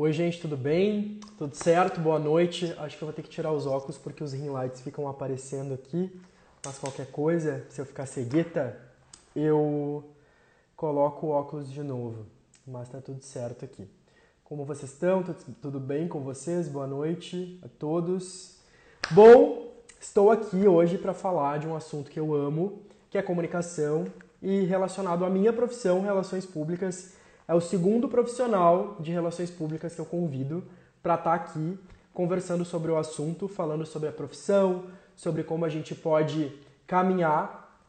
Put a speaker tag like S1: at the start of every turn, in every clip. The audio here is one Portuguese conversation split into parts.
S1: Oi, gente, tudo bem? Tudo certo? Boa noite. Acho que eu vou ter que tirar os óculos porque os ring lights ficam aparecendo aqui. Mas qualquer coisa, se eu ficar cegueta, eu coloco o óculos de novo. Mas tá tudo certo aqui. Como vocês estão? Tudo bem com vocês? Boa noite a todos. Bom, estou aqui hoje para falar de um assunto que eu amo, que é comunicação e relacionado à minha profissão, relações públicas é o segundo profissional de relações públicas que eu convido para estar tá aqui conversando sobre o assunto, falando sobre a profissão, sobre como a gente pode caminhar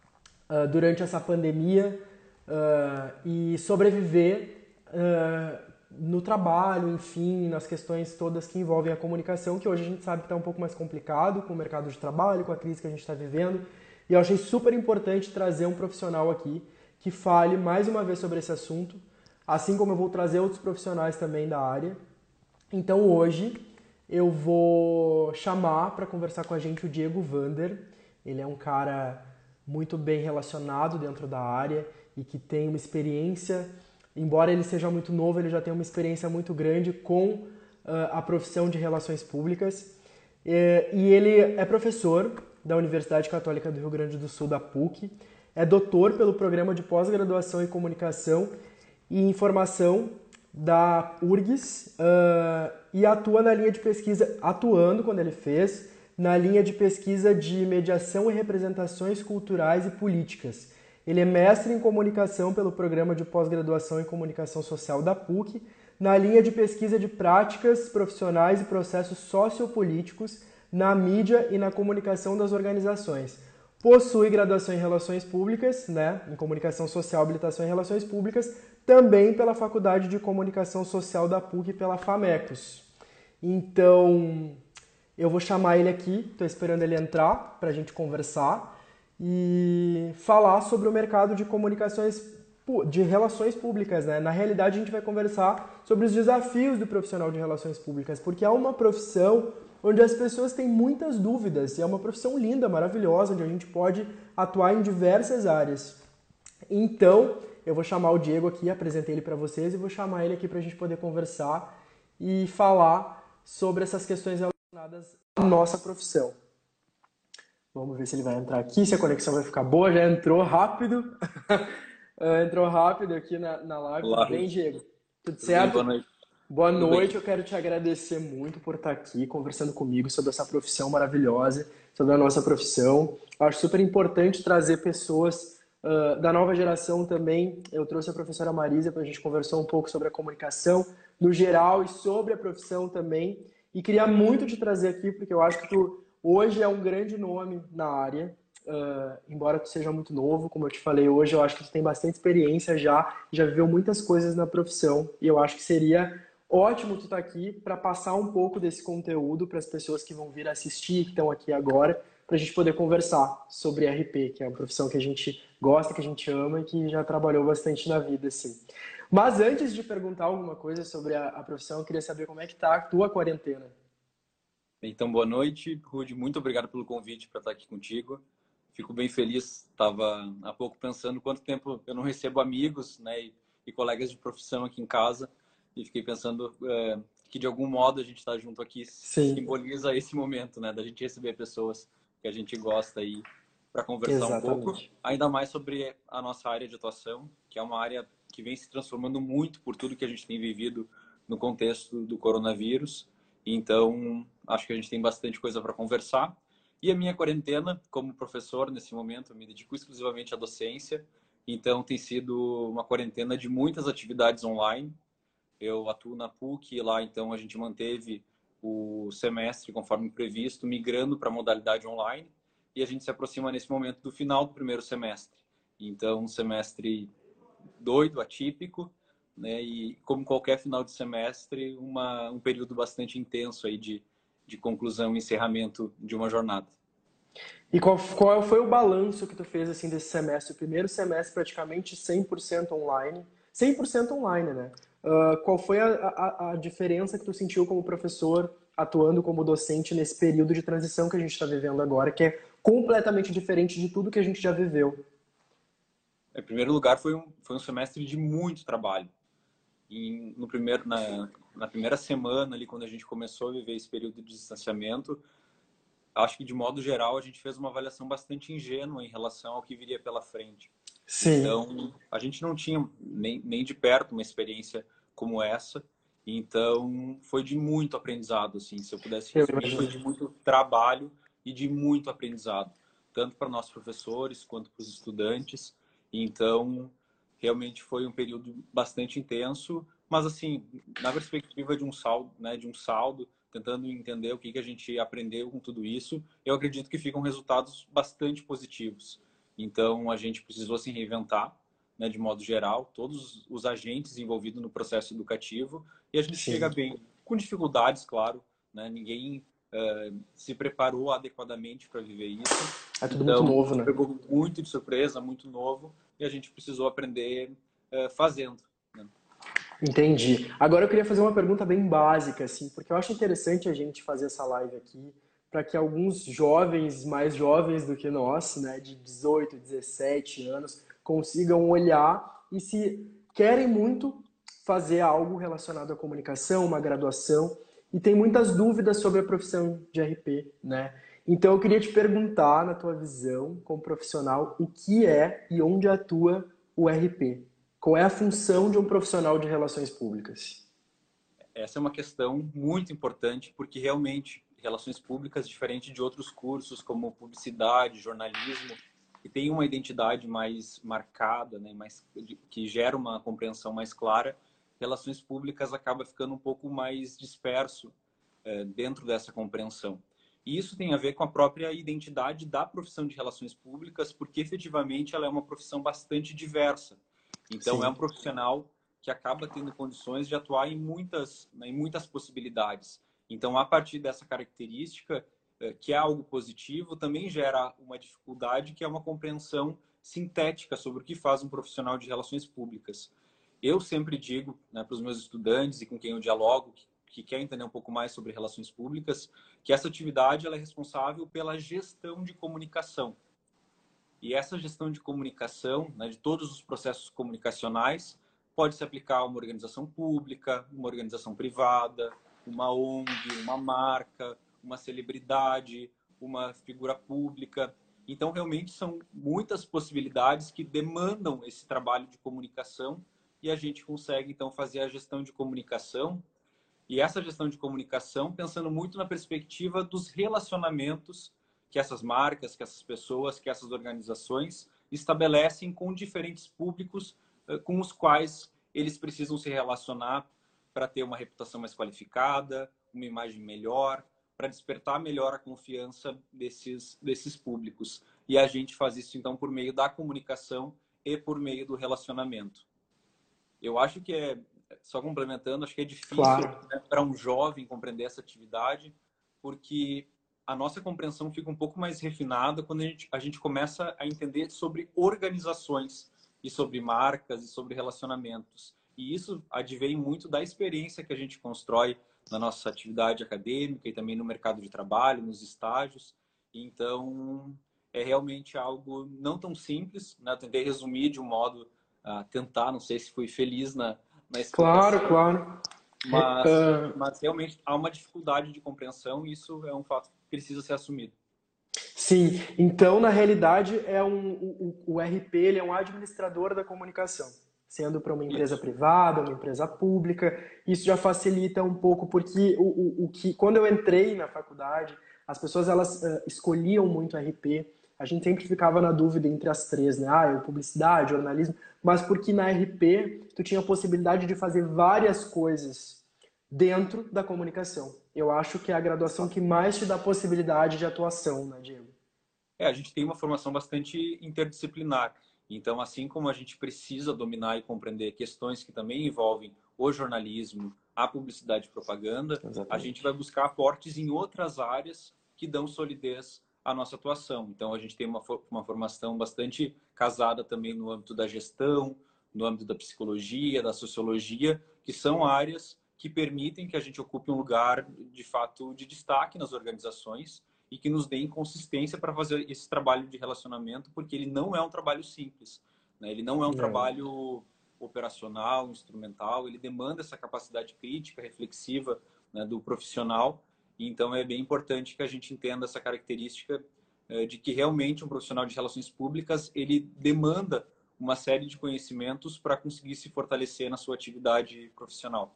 S1: uh, durante essa pandemia uh, e sobreviver uh, no trabalho, enfim, nas questões todas que envolvem a comunicação, que hoje a gente sabe que está um pouco mais complicado com o mercado de trabalho, com a crise que a gente está vivendo. E eu achei super importante trazer um profissional aqui que fale mais uma vez sobre esse assunto, assim como eu vou trazer outros profissionais também da área. Então hoje eu vou chamar para conversar com a gente o Diego Vander. Ele é um cara muito bem relacionado dentro da área e que tem uma experiência, embora ele seja muito novo, ele já tem uma experiência muito grande com uh, a profissão de relações públicas. E, e ele é professor da Universidade Católica do Rio Grande do Sul, da PUC, é doutor pelo programa de pós-graduação em comunicação e informação da URGS uh, e atua na linha de pesquisa, atuando quando ele fez, na linha de pesquisa de mediação e representações culturais e políticas. Ele é mestre em comunicação pelo programa de pós-graduação em comunicação social da PUC, na linha de pesquisa de práticas profissionais e processos sociopolíticos na mídia e na comunicação das organizações. Possui graduação em Relações Públicas, né, em Comunicação Social, Habilitação em Relações Públicas, também pela Faculdade de Comunicação Social da PUC pela FAMECOS. Então, eu vou chamar ele aqui, estou esperando ele entrar para a gente conversar e falar sobre o mercado de comunicações de relações públicas, né? Na realidade, a gente vai conversar sobre os desafios do profissional de relações públicas, porque é uma profissão onde as pessoas têm muitas dúvidas e é uma profissão linda, maravilhosa, onde a gente pode atuar em diversas áreas. Então, eu vou chamar o Diego aqui, apresentei ele para vocês e vou chamar ele aqui para a gente poder conversar e falar sobre essas questões relacionadas à nossa profissão. Vamos ver se ele vai entrar aqui, se a conexão vai ficar boa. Já entrou rápido. entrou rápido aqui na, na live. Olá, Tudo bem, Diego? Tudo, Tudo certo? Bem, boa noite. Boa Tudo noite, bem. eu quero te agradecer muito por estar aqui conversando comigo sobre essa profissão maravilhosa, sobre a nossa profissão. Eu acho super importante trazer pessoas Uh, da nova geração também, eu trouxe a professora Marisa para a gente conversar um pouco sobre a comunicação no geral e sobre a profissão também. E queria muito te trazer aqui, porque eu acho que tu hoje é um grande nome na área, uh, embora tu seja muito novo, como eu te falei hoje, eu acho que tu tem bastante experiência já, já viveu muitas coisas na profissão, e eu acho que seria ótimo tu estar tá aqui para passar um pouco desse conteúdo para as pessoas que vão vir assistir, que estão aqui agora, para a gente poder conversar sobre RP, que é uma profissão que a gente gosta, que a gente ama e que já trabalhou bastante na vida, assim. Mas antes de perguntar alguma coisa sobre a, a profissão, eu queria saber como é que tá a tua quarentena.
S2: Então, boa noite, Rude. Muito obrigado pelo convite para estar aqui contigo. Fico bem feliz. Estava há pouco pensando quanto tempo eu não recebo amigos né, e, e colegas de profissão aqui em casa. E fiquei pensando é, que, de algum modo, a gente está junto aqui Sim. simboliza esse momento, né? Da gente receber pessoas que a gente gosta aí para conversar Exatamente. um pouco, ainda mais sobre a nossa área de atuação, que é uma área que vem se transformando muito por tudo que a gente tem vivido no contexto do coronavírus. Então, acho que a gente tem bastante coisa para conversar. E a minha quarentena, como professor nesse momento, me dedico exclusivamente à docência. Então, tem sido uma quarentena de muitas atividades online. Eu atuo na PUC e lá, então, a gente manteve o semestre conforme previsto, migrando para a modalidade online e a gente se aproxima nesse momento do final do primeiro semestre. Então, um semestre doido, atípico, né? E como qualquer final de semestre, uma, um período bastante intenso aí de, de conclusão e encerramento de uma jornada.
S1: E qual, qual foi o balanço que tu fez assim desse semestre? O primeiro semestre praticamente 100% online. 100% online, né? Uh, qual foi a, a, a diferença que tu sentiu como professor atuando como docente nesse período de transição que a gente está vivendo agora, que é completamente diferente de tudo que a gente já viveu.
S2: Em primeiro lugar, foi um, foi um semestre de muito trabalho. em, no primeiro, na, na primeira semana ali, quando a gente começou a viver esse período de distanciamento, acho que de modo geral a gente fez uma avaliação bastante ingênua em relação ao que viria pela frente. Sim. Então, a gente não tinha nem, nem de perto uma experiência como essa. Então, foi de muito aprendizado, assim, se eu pudesse resumir, foi de muito trabalho e de muito aprendizado, tanto para nossos professores quanto para os estudantes. Então, realmente foi um período bastante intenso, mas assim, na perspectiva de um saldo, né, de um saldo, tentando entender o que que a gente aprendeu com tudo isso, eu acredito que ficam resultados bastante positivos. Então, a gente precisou se reinventar, né, de modo geral, todos os agentes envolvidos no processo educativo, e a gente Sim. chega bem, com dificuldades, claro, né, ninguém uh, se preparou adequadamente para viver isso.
S1: É tudo então, muito novo, né?
S2: Pegou muito de surpresa, muito novo, e a gente precisou aprender uh, fazendo. Né?
S1: Entendi. Agora eu queria fazer uma pergunta bem básica, assim, porque eu acho interessante a gente fazer essa live aqui para que alguns jovens, mais jovens do que nós, né, de 18, 17 anos, consigam olhar e se querem muito fazer algo relacionado à comunicação, uma graduação, e tem muitas dúvidas sobre a profissão de RP, né? Então eu queria te perguntar, na tua visão como profissional, o que é e onde atua o RP? Qual é a função de um profissional de relações públicas?
S2: Essa é uma questão muito importante, porque realmente relações públicas, diferente de outros cursos como publicidade, jornalismo, que tem uma identidade mais marcada, né, mais, que gera uma compreensão mais clara, relações públicas acaba ficando um pouco mais disperso é, dentro dessa compreensão. E isso tem a ver com a própria identidade da profissão de relações públicas, porque efetivamente ela é uma profissão bastante diversa. Então, Sim. é um profissional que acaba tendo condições de atuar em muitas, né, em muitas possibilidades. Então, a partir dessa característica, é, que é algo positivo, também gera uma dificuldade que é uma compreensão sintética sobre o que faz um profissional de relações públicas. Eu sempre digo né, para os meus estudantes e com quem eu dialogo, que, que quer entender um pouco mais sobre relações públicas, que essa atividade ela é responsável pela gestão de comunicação. E essa gestão de comunicação, né, de todos os processos comunicacionais, pode se aplicar a uma organização pública, uma organização privada, uma ONG, uma marca, uma celebridade, uma figura pública. Então, realmente são muitas possibilidades que demandam esse trabalho de comunicação e a gente consegue, então, fazer a gestão de comunicação. E essa gestão de comunicação pensando muito na perspectiva dos relacionamentos que essas marcas, que essas pessoas, que essas organizações estabelecem com diferentes públicos eh, com os quais eles precisam se relacionar para ter uma reputação mais qualificada, uma imagem melhor, para despertar melhor a confiança desses, desses públicos. E a gente faz isso, então, por meio da comunicação e por meio do relacionamento. Eu acho que é, só complementando, acho que é difícil claro. né, para um jovem compreender essa atividade, porque a nossa compreensão fica um pouco mais refinada quando a gente, a gente começa a entender sobre organizações e sobre marcas e sobre relacionamentos. E isso advém muito da experiência que a gente constrói na nossa atividade acadêmica e também no mercado de trabalho, nos estágios. Então, é realmente algo não tão simples. Né? Eu tentei resumir de um modo a tentar, não sei se fui feliz na, na.
S1: Claro, claro.
S2: Mas, uh... mas realmente há uma dificuldade de compreensão e isso é um fato precisa ser assumido.
S1: Sim, então na realidade é um, o, o RP ele é um administrador da comunicação, sendo para uma empresa isso. privada, uma empresa pública, isso já facilita um pouco porque o, o, o que quando eu entrei na faculdade as pessoas elas uh, escolhiam muito RP, a gente sempre ficava na dúvida entre as três, né? Ah, publicidade, jornalismo, mas porque na RP tu tinha a possibilidade de fazer várias coisas dentro da comunicação eu acho que é a graduação que mais te dá possibilidade de atuação, né, Diego?
S2: É, a gente tem uma formação bastante interdisciplinar. Então, assim como a gente precisa dominar e compreender questões que também envolvem o jornalismo, a publicidade e propaganda, Exatamente. a gente vai buscar aportes em outras áreas que dão solidez à nossa atuação. Então, a gente tem uma, uma formação bastante casada também no âmbito da gestão, no âmbito da psicologia, da sociologia, que são áreas que permitem que a gente ocupe um lugar de fato de destaque nas organizações e que nos deem consistência para fazer esse trabalho de relacionamento, porque ele não é um trabalho simples, né? ele não é um é. trabalho operacional, instrumental, ele demanda essa capacidade crítica, reflexiva né, do profissional. Então, é bem importante que a gente entenda essa característica é, de que realmente um profissional de relações públicas ele demanda uma série de conhecimentos para conseguir se fortalecer na sua atividade profissional.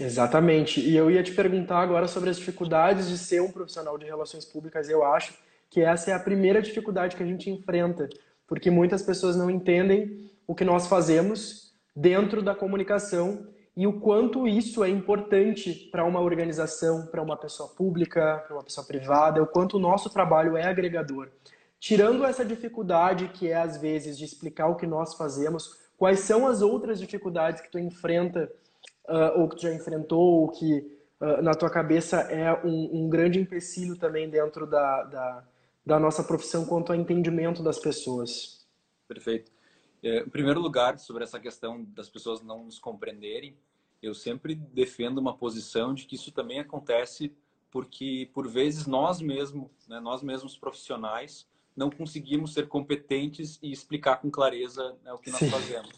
S1: Exatamente. E eu ia te perguntar agora sobre as dificuldades de ser um profissional de relações públicas. Eu acho que essa é a primeira dificuldade que a gente enfrenta, porque muitas pessoas não entendem o que nós fazemos dentro da comunicação e o quanto isso é importante para uma organização, para uma pessoa pública, para uma pessoa privada, o quanto o nosso trabalho é agregador. Tirando essa dificuldade que é às vezes de explicar o que nós fazemos, quais são as outras dificuldades que tu enfrenta uh, ou que tu já enfrentou, ou que uh, na tua cabeça é um, um grande empecilho também dentro da, da, da nossa profissão quanto ao entendimento das pessoas?
S2: Perfeito. É, em primeiro lugar, sobre essa questão das pessoas não nos compreenderem, eu sempre defendo uma posição de que isso também acontece porque, por vezes, nós mesmos, né, nós mesmos profissionais, não conseguimos ser competentes e explicar com clareza né, o que nós Sim. fazemos.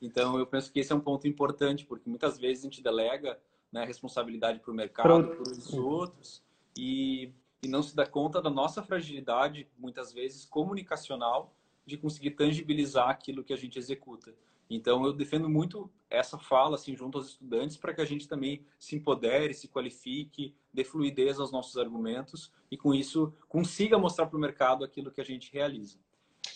S2: Então, eu penso que esse é um ponto importante, porque muitas vezes a gente delega né, responsabilidade para o mercado, para os outros, e, e não se dá conta da nossa fragilidade, muitas vezes, comunicacional, de conseguir tangibilizar aquilo que a gente executa. Então, eu defendo muito essa fala assim, junto aos estudantes para que a gente também se empodere, se qualifique, dê fluidez aos nossos argumentos e, com isso, consiga mostrar para o mercado aquilo que a gente realiza.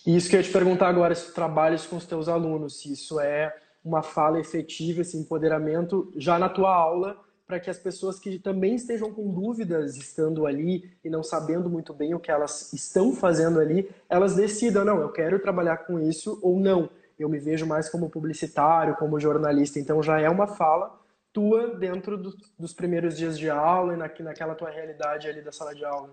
S1: Isso que eu ia te perguntar agora, se tu trabalhas com os teus alunos, se isso é uma fala efetiva, esse empoderamento já na tua aula, para que as pessoas que também estejam com dúvidas estando ali e não sabendo muito bem o que elas estão fazendo ali, elas decidam, não, eu quero trabalhar com isso ou não. Eu me vejo mais como publicitário, como jornalista. Então já é uma fala tua dentro do, dos primeiros dias de aula e na, naquela tua realidade ali da sala de aula.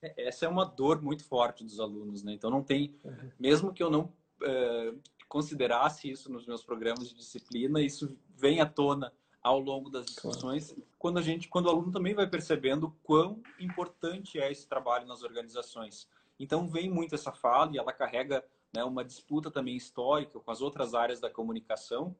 S2: É, essa é uma dor muito forte dos alunos, né? Então não tem, uhum. mesmo que eu não é, considerasse isso nos meus programas de disciplina, isso vem à tona ao longo das discussões, claro. quando a gente, quando o aluno também vai percebendo quão importante é esse trabalho nas organizações. Então vem muito essa fala e ela carrega né, uma disputa também histórica com as outras áreas da comunicação,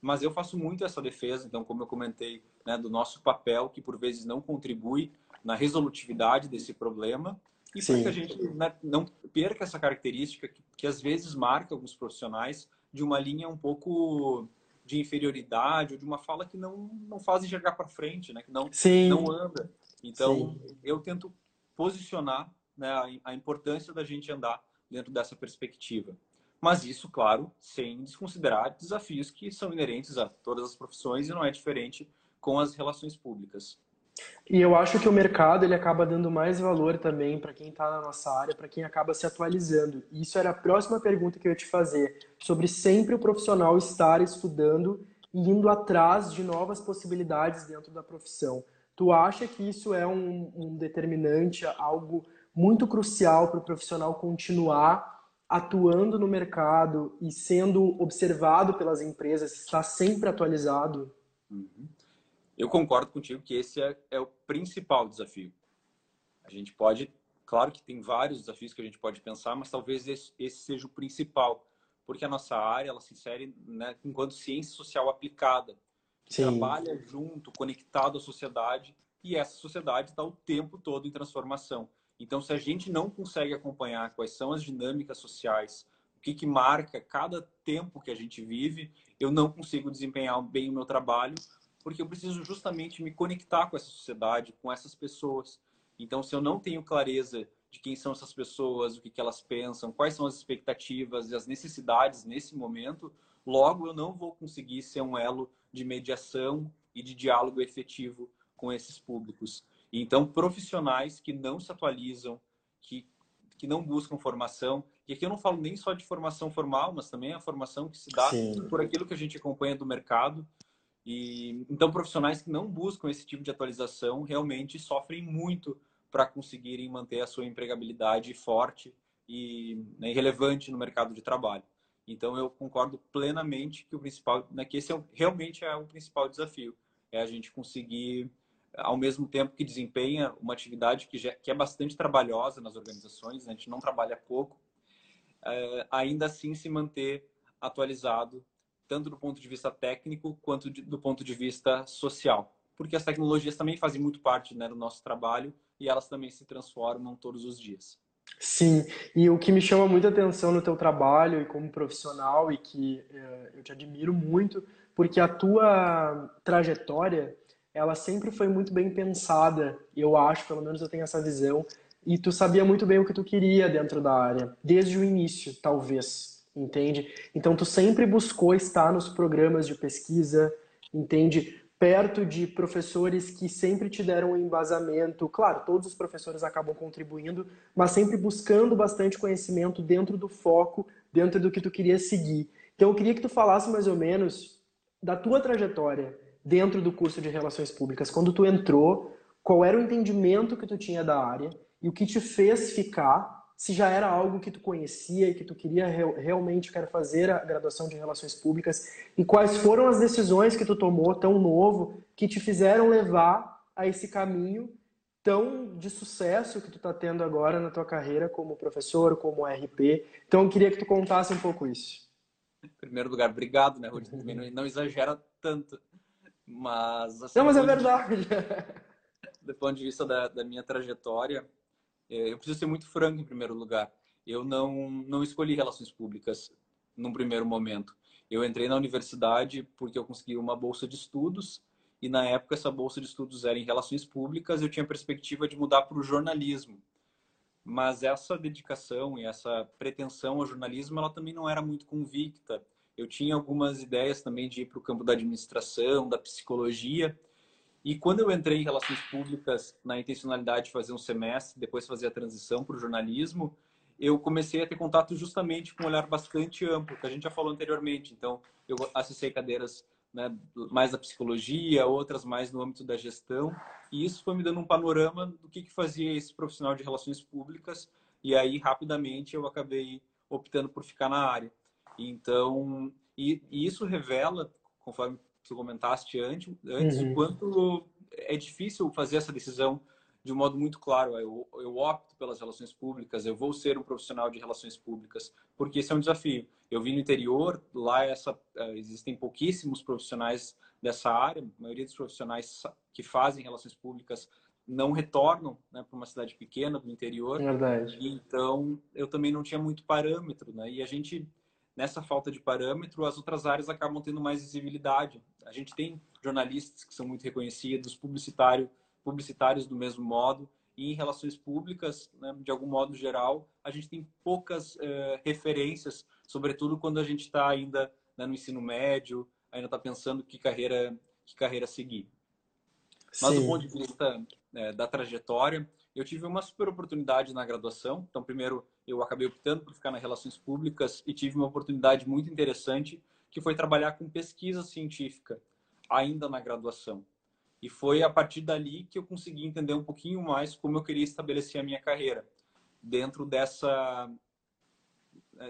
S2: mas eu faço muito essa defesa, então como eu comentei, né, do nosso papel que por vezes não contribui na resolutividade desse problema e para que a gente né, não perca essa característica que, que às vezes marca alguns profissionais de uma linha um pouco de inferioridade ou de uma fala que não, não faz enxergar para frente, né? que não, Sim. não anda. Então, Sim. eu tento posicionar né, a, a importância da gente andar dentro dessa perspectiva. Mas isso, claro, sem desconsiderar desafios que são inerentes a todas as profissões e não é diferente com as relações públicas.
S1: E eu acho que o mercado ele acaba dando mais valor também para quem está na nossa área, para quem acaba se atualizando. E isso era a próxima pergunta que eu ia te fazer, sobre sempre o profissional estar estudando e indo atrás de novas possibilidades dentro da profissão. Tu acha que isso é um, um determinante, algo muito crucial para o profissional continuar atuando no mercado e sendo observado pelas empresas, estar sempre atualizado?
S2: Uhum. Eu concordo contigo que esse é, é o principal desafio. A gente pode, claro que tem vários desafios que a gente pode pensar, mas talvez esse, esse seja o principal, porque a nossa área ela se insere né, enquanto ciência social aplicada, que Sim. trabalha junto, conectado à sociedade, e essa sociedade está o tempo todo em transformação. Então, se a gente não consegue acompanhar quais são as dinâmicas sociais, o que, que marca cada tempo que a gente vive, eu não consigo desempenhar bem o meu trabalho porque eu preciso justamente me conectar com essa sociedade, com essas pessoas. Então, se eu não tenho clareza de quem são essas pessoas, o que, que elas pensam, quais são as expectativas e as necessidades nesse momento, logo eu não vou conseguir ser um elo de mediação e de diálogo efetivo com esses públicos. Então, profissionais que não se atualizam, que, que não buscam formação, e aqui eu não falo nem só de formação formal, mas também a formação que se dá Sim. por aquilo que a gente acompanha do mercado, e então profissionais que não buscam esse tipo de atualização realmente sofrem muito para conseguirem manter a sua empregabilidade forte e né, relevante no mercado de trabalho. Então eu concordo plenamente que o principal, né, que esse é, realmente é o principal desafio, é a gente conseguir ao mesmo tempo que desempenha uma atividade que, já, que é bastante trabalhosa nas organizações, né, a gente não trabalha pouco, é, ainda assim se manter atualizado tanto do ponto de vista técnico quanto de, do ponto de vista social. Porque as tecnologias também fazem muito parte né, do nosso trabalho e elas também se transformam todos os dias.
S1: Sim, e o que me chama muita atenção no teu trabalho e como profissional e que eh, eu te admiro muito, porque a tua trajetória, ela sempre foi muito bem pensada, eu acho, pelo menos eu tenho essa visão, e tu sabia muito bem o que tu queria dentro da área, desde o início, talvez, entende? Então tu sempre buscou estar nos programas de pesquisa, entende? Perto de professores que sempre te deram um embasamento. Claro, todos os professores acabam contribuindo, mas sempre buscando bastante conhecimento dentro do foco, dentro do que tu queria seguir. Então eu queria que tu falasse mais ou menos da tua trajetória dentro do curso de Relações Públicas, quando tu entrou, qual era o entendimento que tu tinha da área e o que te fez ficar, se já era algo que tu conhecia e que tu queria realmente quero fazer a graduação de relações públicas e quais foram as decisões que tu tomou tão novo que te fizeram levar a esse caminho tão de sucesso que tu está tendo agora na tua carreira como professor, como RP. Então eu queria que tu contasse um pouco isso.
S2: Em primeiro lugar, obrigado, né, Rudy? Também não, não exagera tanto. Mas.
S1: Assim, não, mas é verdade.
S2: do ponto de vista da, da minha trajetória, eu preciso ser muito franco em primeiro lugar. Eu não, não escolhi relações públicas num primeiro momento. Eu entrei na universidade porque eu consegui uma bolsa de estudos e na época essa bolsa de estudos era em relações públicas. Eu tinha perspectiva de mudar para o jornalismo, mas essa dedicação e essa pretensão ao jornalismo ela também não era muito convicta. Eu tinha algumas ideias também de ir para o campo da administração, da psicologia, e quando eu entrei em relações públicas na intencionalidade de fazer um semestre, depois fazer a transição para o jornalismo, eu comecei a ter contato justamente com um olhar bastante amplo, que a gente já falou anteriormente. Então, eu acessei cadeiras né, mais da psicologia, outras mais no âmbito da gestão, e isso foi me dando um panorama do que, que fazia esse profissional de relações públicas, e aí rapidamente eu acabei optando por ficar na área. Então, e, e isso revela, conforme tu comentaste antes, antes uhum. o quanto é difícil fazer essa decisão de um modo muito claro. Eu, eu opto pelas relações públicas, eu vou ser um profissional de relações públicas, porque esse é um desafio. Eu vim no interior, lá essa, é, existem pouquíssimos profissionais dessa área, a maioria dos profissionais que fazem relações públicas não retornam né, para uma cidade pequena do interior.
S1: Verdade.
S2: Então, eu também não tinha muito parâmetro, né? E a gente nessa falta de parâmetro, as outras áreas acabam tendo mais visibilidade. A gente tem jornalistas que são muito reconhecidos, publicitário, publicitários do mesmo modo, e em relações públicas, né, de algum modo geral, a gente tem poucas uh, referências, sobretudo quando a gente está ainda né, no ensino médio, ainda está pensando que carreira, que carreira seguir. Mas Sim. do ponto de vista né, da trajetória, eu tive uma super oportunidade na graduação. Então, primeiro, eu acabei optando por ficar nas relações públicas e tive uma oportunidade muito interessante, que foi trabalhar com pesquisa científica, ainda na graduação. E foi a partir dali que eu consegui entender um pouquinho mais como eu queria estabelecer a minha carreira, dentro dessa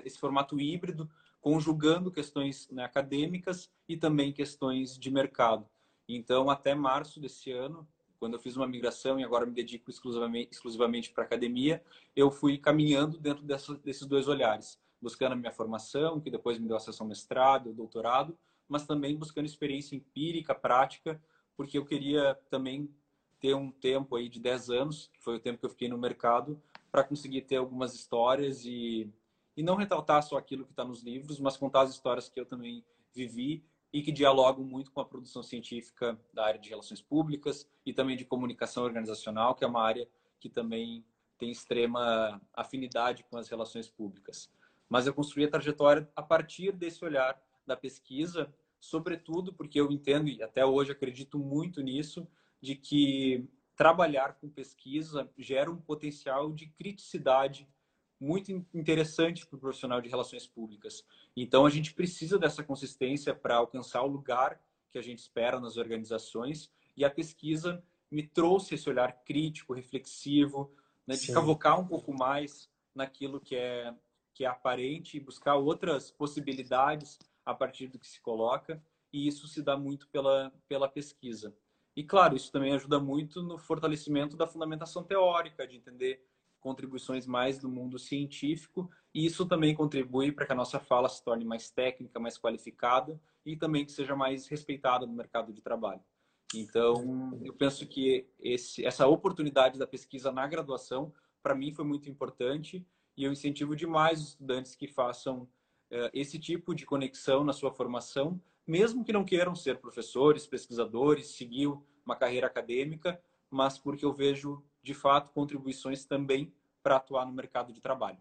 S2: esse formato híbrido, conjugando questões né, acadêmicas e também questões de mercado. Então, até março desse ano, quando eu fiz uma migração e agora me dedico exclusivamente, exclusivamente para academia, eu fui caminhando dentro dessa, desses dois olhares, buscando a minha formação, que depois me deu acesso ao mestrado, doutorado, mas também buscando experiência empírica, prática, porque eu queria também ter um tempo aí de 10 anos, que foi o tempo que eu fiquei no mercado, para conseguir ter algumas histórias e, e não retratar só aquilo que está nos livros, mas contar as histórias que eu também vivi e que dialogam muito com a produção científica da área de relações públicas e também de comunicação organizacional, que é uma área que também tem extrema afinidade com as relações públicas. Mas eu construí a trajetória a partir desse olhar da pesquisa, sobretudo porque eu entendo e até hoje acredito muito nisso, de que trabalhar com pesquisa gera um potencial de criticidade muito interessante para o profissional de relações públicas. Então, a gente precisa dessa consistência para alcançar o lugar que a gente espera nas organizações. E a pesquisa me trouxe esse olhar crítico, reflexivo, né, de cavocar um pouco mais naquilo que é, que é aparente e buscar outras possibilidades a partir do que se coloca. E isso se dá muito pela, pela pesquisa. E, claro, isso também ajuda muito no fortalecimento da fundamentação teórica, de entender contribuições mais do mundo científico, e isso também contribui para que a nossa fala se torne mais técnica, mais qualificada e também que seja mais respeitada no mercado de trabalho. Então, eu penso que esse, essa oportunidade da pesquisa na graduação, para mim, foi muito importante e eu incentivo demais os estudantes que façam uh, esse tipo de conexão na sua formação, mesmo que não queiram ser professores, pesquisadores, seguir uma carreira acadêmica, mas porque eu vejo, de fato, contribuições também para atuar no mercado de trabalho.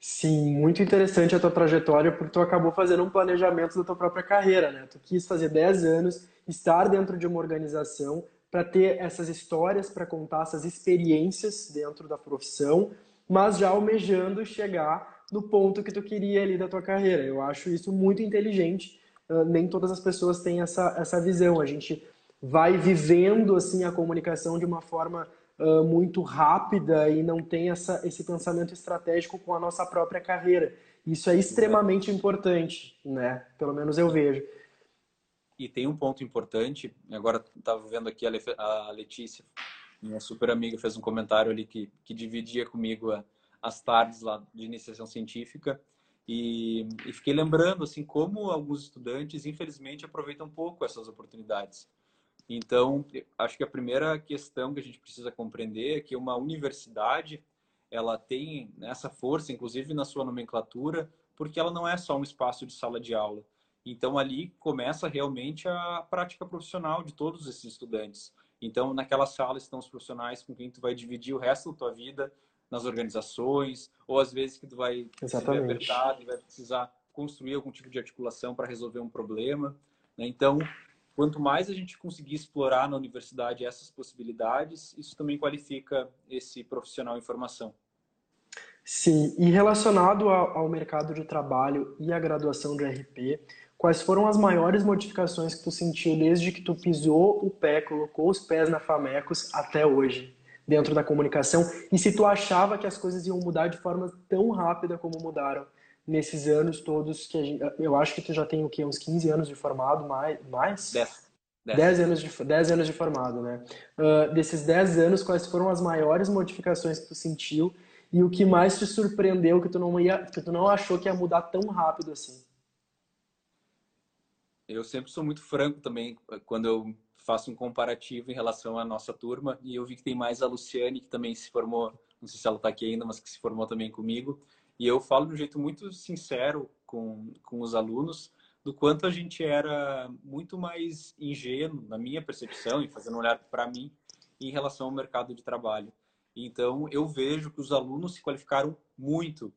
S1: Sim, muito interessante a tua trajetória, porque tu acabou fazendo um planejamento da tua própria carreira, né? Tu quis fazer 10 anos, estar dentro de uma organização para ter essas histórias para contar, essas experiências dentro da profissão, mas já almejando chegar no ponto que tu queria ali da tua carreira. Eu acho isso muito inteligente. Uh, nem todas as pessoas têm essa, essa visão. A gente vai vivendo assim a comunicação de uma forma muito rápida e não tem essa, esse pensamento estratégico com a nossa própria carreira. Isso é extremamente importante, né? Pelo menos eu vejo.
S2: E tem um ponto importante, agora estava vendo aqui a Letícia, minha super amiga, fez um comentário ali que, que dividia comigo a, as tardes lá de iniciação científica e, e, fiquei lembrando assim como alguns estudantes infelizmente aproveitam pouco essas oportunidades então, acho que a primeira questão que a gente precisa compreender é que uma universidade ela tem essa força, inclusive na sua nomenclatura, porque ela não é só um espaço de sala de aula. Então, ali começa realmente a prática profissional de todos esses estudantes. Então, naquela sala estão os profissionais com quem tu vai dividir o resto da tua vida nas organizações, ou às vezes que tu vai
S1: Exatamente.
S2: apertado e vai precisar construir algum tipo de articulação para resolver um problema. Né? Então, Quanto mais a gente conseguir explorar na universidade essas possibilidades, isso também qualifica esse profissional em formação.
S1: Sim, e relacionado ao mercado de trabalho e à graduação de RP, quais foram as maiores modificações que tu sentiu desde que tu pisou o pé, colocou os pés na Famecos até hoje, dentro da comunicação? E se tu achava que as coisas iam mudar de forma tão rápida como mudaram? Nesses anos todos que gente, eu acho que tu já tem o quê? Uns 15 anos de formado, mais? mais?
S2: 10.
S1: 10 anos, de, 10 anos de formado, né? Uh, desses 10 anos, quais foram as maiores modificações que tu sentiu e o que mais te surpreendeu que tu não, ia, que tu não achou que ia mudar tão rápido assim?
S2: Eu sempre sou muito franco também quando eu faço um comparativo em relação à nossa turma e eu vi que tem mais a Luciane, que também se formou, não sei se ela está aqui ainda, mas que se formou também comigo. E eu falo de um jeito muito sincero com, com os alunos do quanto a gente era muito mais ingênuo, na minha percepção, e fazendo um olhar para mim, em relação ao mercado de trabalho. Então, eu vejo que os alunos se qualificaram muito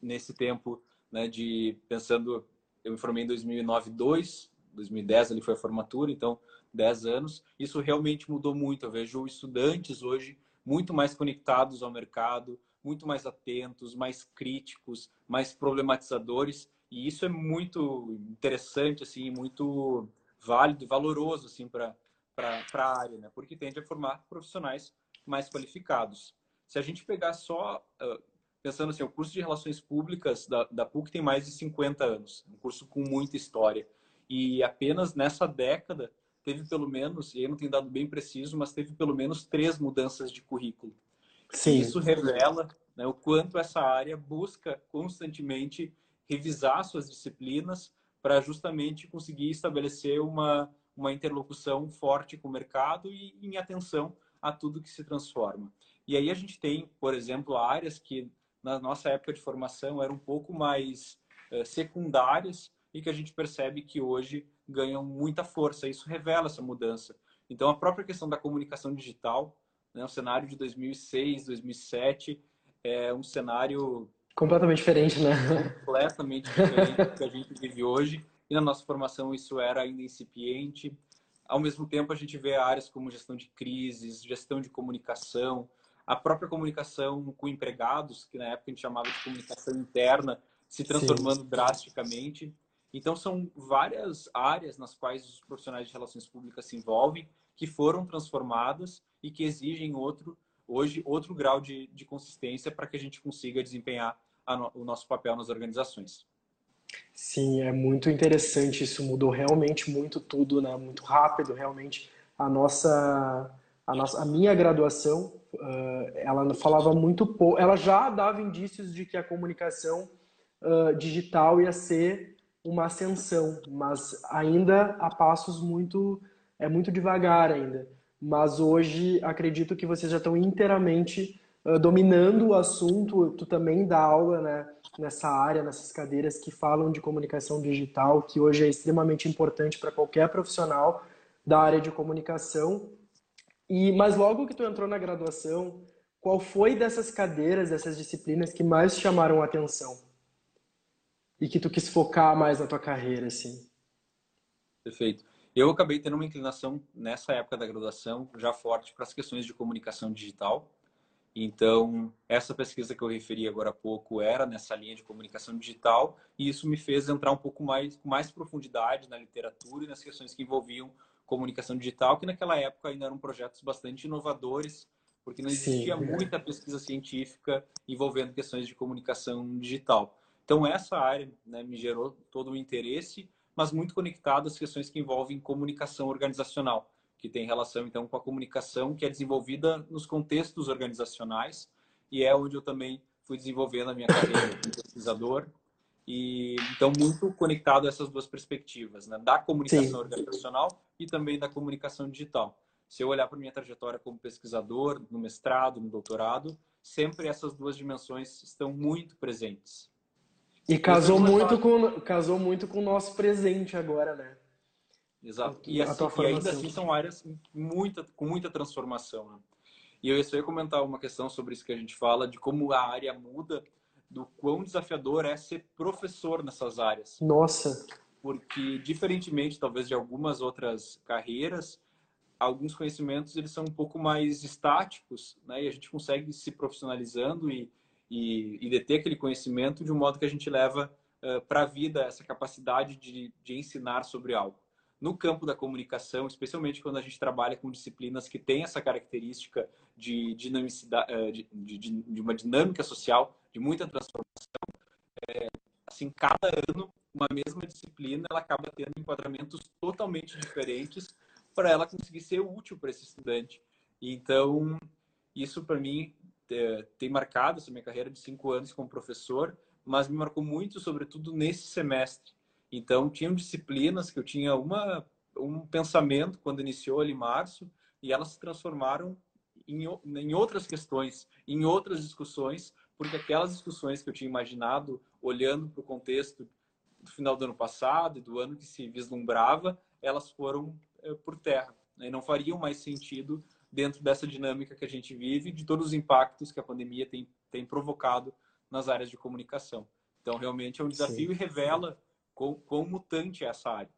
S2: nesse tempo, né, de pensando, eu me formei em 2009, 2, 2010 ali foi a formatura, então 10 anos. Isso realmente mudou muito. Eu vejo estudantes hoje muito mais conectados ao mercado, muito mais atentos, mais críticos, mais problematizadores. E isso é muito interessante, assim, muito válido valoroso assim, para a área, né? porque tende a formar profissionais mais qualificados. Se a gente pegar só, pensando assim, o curso de Relações Públicas da, da PUC tem mais de 50 anos, um curso com muita história. E apenas nessa década teve pelo menos, e aí não tem dado bem preciso, mas teve pelo menos três mudanças de currículo. Sim. Isso revela né, o quanto essa área busca constantemente revisar suas disciplinas para justamente conseguir estabelecer uma, uma interlocução forte com o mercado e em atenção a tudo que se transforma. E aí a gente tem, por exemplo, áreas que na nossa época de formação eram um pouco mais uh, secundárias e que a gente percebe que hoje ganham muita força. Isso revela essa mudança. Então, a própria questão da comunicação digital né? O cenário de 2006, 2007 é um cenário
S1: completamente diferente, né?
S2: Completamente diferente do que a gente vive hoje. E na nossa formação isso era ainda incipiente. Ao mesmo tempo, a gente vê áreas como gestão de crises, gestão de comunicação, a própria comunicação com empregados, que na época a gente chamava de comunicação interna, se transformando Sim. drasticamente. Então, são várias áreas nas quais os profissionais de relações públicas se envolvem que foram transformadas e que exigem outro, hoje, outro grau de, de consistência para que a gente consiga desempenhar no, o nosso papel nas organizações.
S1: Sim, é muito interessante. Isso mudou realmente muito tudo, né? Muito rápido, realmente. A nossa, a nossa, a minha graduação Uh, ela falava muito pouco, ela já dava indícios de que a comunicação uh, digital ia ser uma ascensão, mas ainda a passos muito é muito devagar ainda. Mas hoje acredito que vocês já estão inteiramente uh, dominando o assunto. Tu também dá aula né, nessa área, nessas cadeiras que falam de comunicação digital, que hoje é extremamente importante para qualquer profissional da área de comunicação. E mas logo que tu entrou na graduação, qual foi dessas cadeiras, dessas disciplinas que mais chamaram a atenção? E que tu quis focar mais na tua carreira, assim?
S2: Perfeito. Eu acabei tendo uma inclinação nessa época da graduação já forte para as questões de comunicação digital. Então, essa pesquisa que eu referi agora há pouco era nessa linha de comunicação digital e isso me fez entrar um pouco mais com mais profundidade na literatura e nas questões que envolviam comunicação digital, que naquela época ainda eram projetos bastante inovadores, porque não existia Sim, muita pesquisa científica envolvendo questões de comunicação digital. Então, essa área né, me gerou todo o interesse, mas muito conectado às questões que envolvem comunicação organizacional, que tem relação, então, com a comunicação que é desenvolvida nos contextos organizacionais, e é onde eu também fui desenvolvendo a minha carreira como pesquisador, e então muito conectado a essas duas perspectivas, né? da comunicação Sim. organizacional e também da comunicação digital. Se eu olhar para minha trajetória como pesquisador, no mestrado, no doutorado, sempre essas duas dimensões estão muito presentes.
S1: E casou muito com casou muito com o nosso presente agora, né?
S2: Exato. E, assim, e ainda assim são áreas muita, com muita transformação. Né? E eu ia comentar uma questão sobre isso que a gente fala, de como a área muda do quão desafiador é ser professor nessas áreas.
S1: Nossa!
S2: Porque, diferentemente, talvez, de algumas outras carreiras, alguns conhecimentos eles são um pouco mais estáticos, né? E a gente consegue se profissionalizando e, e, e deter aquele conhecimento de um modo que a gente leva uh, para a vida essa capacidade de, de ensinar sobre algo. No campo da comunicação, especialmente quando a gente trabalha com disciplinas que têm essa característica de, dinamicidade, de, de, de uma dinâmica social, de muita transformação, é, assim, cada ano, uma mesma disciplina, ela acaba tendo enquadramentos totalmente diferentes para ela conseguir ser útil para esse estudante. Então, isso para mim tem marcado essa minha carreira de cinco anos como professor, mas me marcou muito, sobretudo nesse semestre. Então, tinham disciplinas que eu tinha uma, um pensamento quando iniciou ali março, e elas se transformaram em, em outras questões, em outras discussões, porque aquelas discussões que eu tinha imaginado, olhando para o contexto do final do ano passado e do ano que se vislumbrava, elas foram é, por terra. Né? E não fariam mais sentido dentro dessa dinâmica que a gente vive, de todos os impactos que a pandemia tem, tem provocado nas áreas de comunicação. Então, realmente é um desafio Sim. e revela quão, quão mutante é essa área.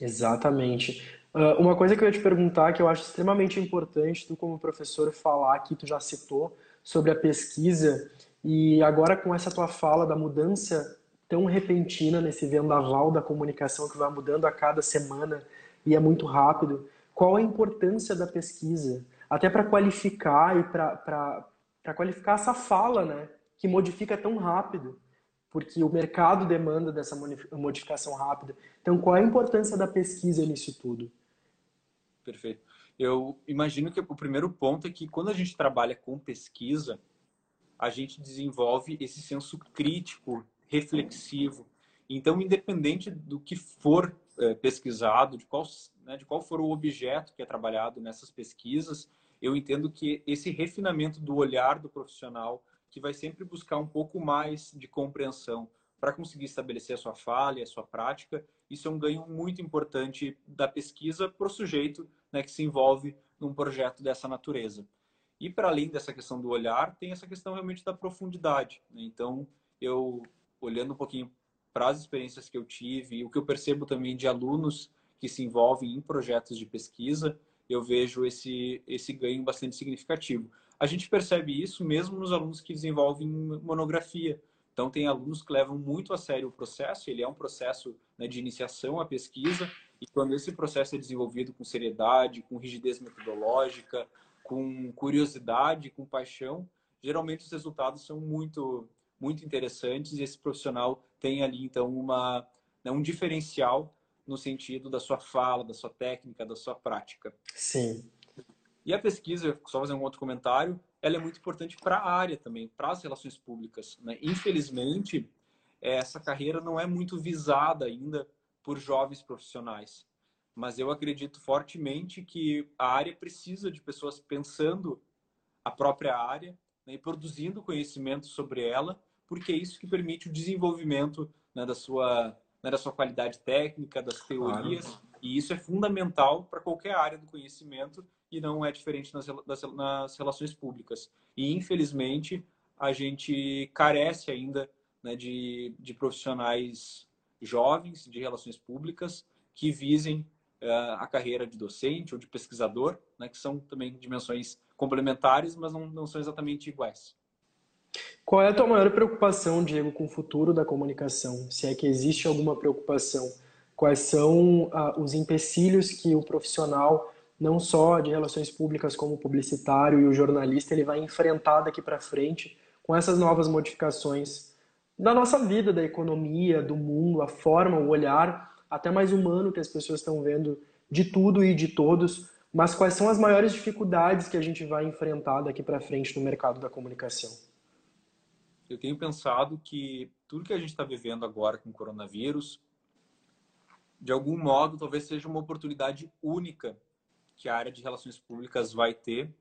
S1: Exatamente. Uh, uma coisa que eu ia te perguntar, que eu acho extremamente importante, tu como professor falar, que tu já citou, sobre a pesquisa, e agora com essa tua fala da mudança tão repentina nesse vendaval da comunicação que vai mudando a cada semana e é muito rápido, qual a importância da pesquisa? Até para qualificar e para qualificar essa fala, né? Que modifica tão rápido, porque o mercado demanda dessa modificação rápida. Então, qual a importância da pesquisa nisso tudo?
S2: Perfeito. Eu imagino que o primeiro ponto é que quando a gente trabalha com pesquisa, a gente desenvolve esse senso crítico, reflexivo. Então, independente do que for é, pesquisado, de qual, né, de qual for o objeto que é trabalhado nessas pesquisas, eu entendo que esse refinamento do olhar do profissional, que vai sempre buscar um pouco mais de compreensão para conseguir estabelecer a sua falha, a sua prática, isso é um ganho muito importante da pesquisa para o sujeito né, que se envolve num projeto dessa natureza. E para além dessa questão do olhar, tem essa questão realmente da profundidade. Né? Então, eu olhando um pouquinho para as experiências que eu tive e o que eu percebo também de alunos que se envolvem em projetos de pesquisa, eu vejo esse, esse ganho bastante significativo. A gente percebe isso mesmo nos alunos que desenvolvem monografia. Então, tem alunos que levam muito a sério o processo, ele é um processo né, de iniciação à pesquisa, e quando esse processo é desenvolvido com seriedade, com rigidez metodológica, com curiosidade, com paixão, geralmente os resultados são muito, muito interessantes e esse profissional tem ali, então, uma, né, um diferencial no sentido da sua fala, da sua técnica, da sua prática.
S1: Sim.
S2: E a pesquisa, só fazer um outro comentário, ela é muito importante para a área também, para as relações públicas. Né? Infelizmente, essa carreira não é muito visada ainda por jovens profissionais. Mas eu acredito fortemente que a área precisa de pessoas pensando a própria área né, e produzindo conhecimento sobre ela, porque é isso que permite o desenvolvimento né, da, sua, né, da sua qualidade técnica, das teorias, claro. e isso é fundamental para qualquer área do conhecimento e não é diferente nas, nas relações públicas. E, infelizmente, a gente carece ainda né, de, de profissionais jovens de relações públicas que visem uh, a carreira de docente ou de pesquisador, né, que são também dimensões complementares, mas não, não são exatamente iguais.
S1: Qual é a tua maior preocupação, Diego, com o futuro da comunicação? Se é que existe alguma preocupação? Quais são uh, os empecilhos que o profissional, não só de relações públicas como o publicitário e o jornalista, ele vai enfrentar daqui para frente com essas novas modificações da nossa vida, da economia, do mundo, a forma, o olhar, até mais humano que as pessoas estão vendo de tudo e de todos. Mas quais são as maiores dificuldades que a gente vai enfrentar daqui para frente no mercado da comunicação?
S2: Eu tenho pensado que tudo que a gente está vivendo agora com o coronavírus, de algum modo, talvez seja uma oportunidade única que a área de relações públicas vai ter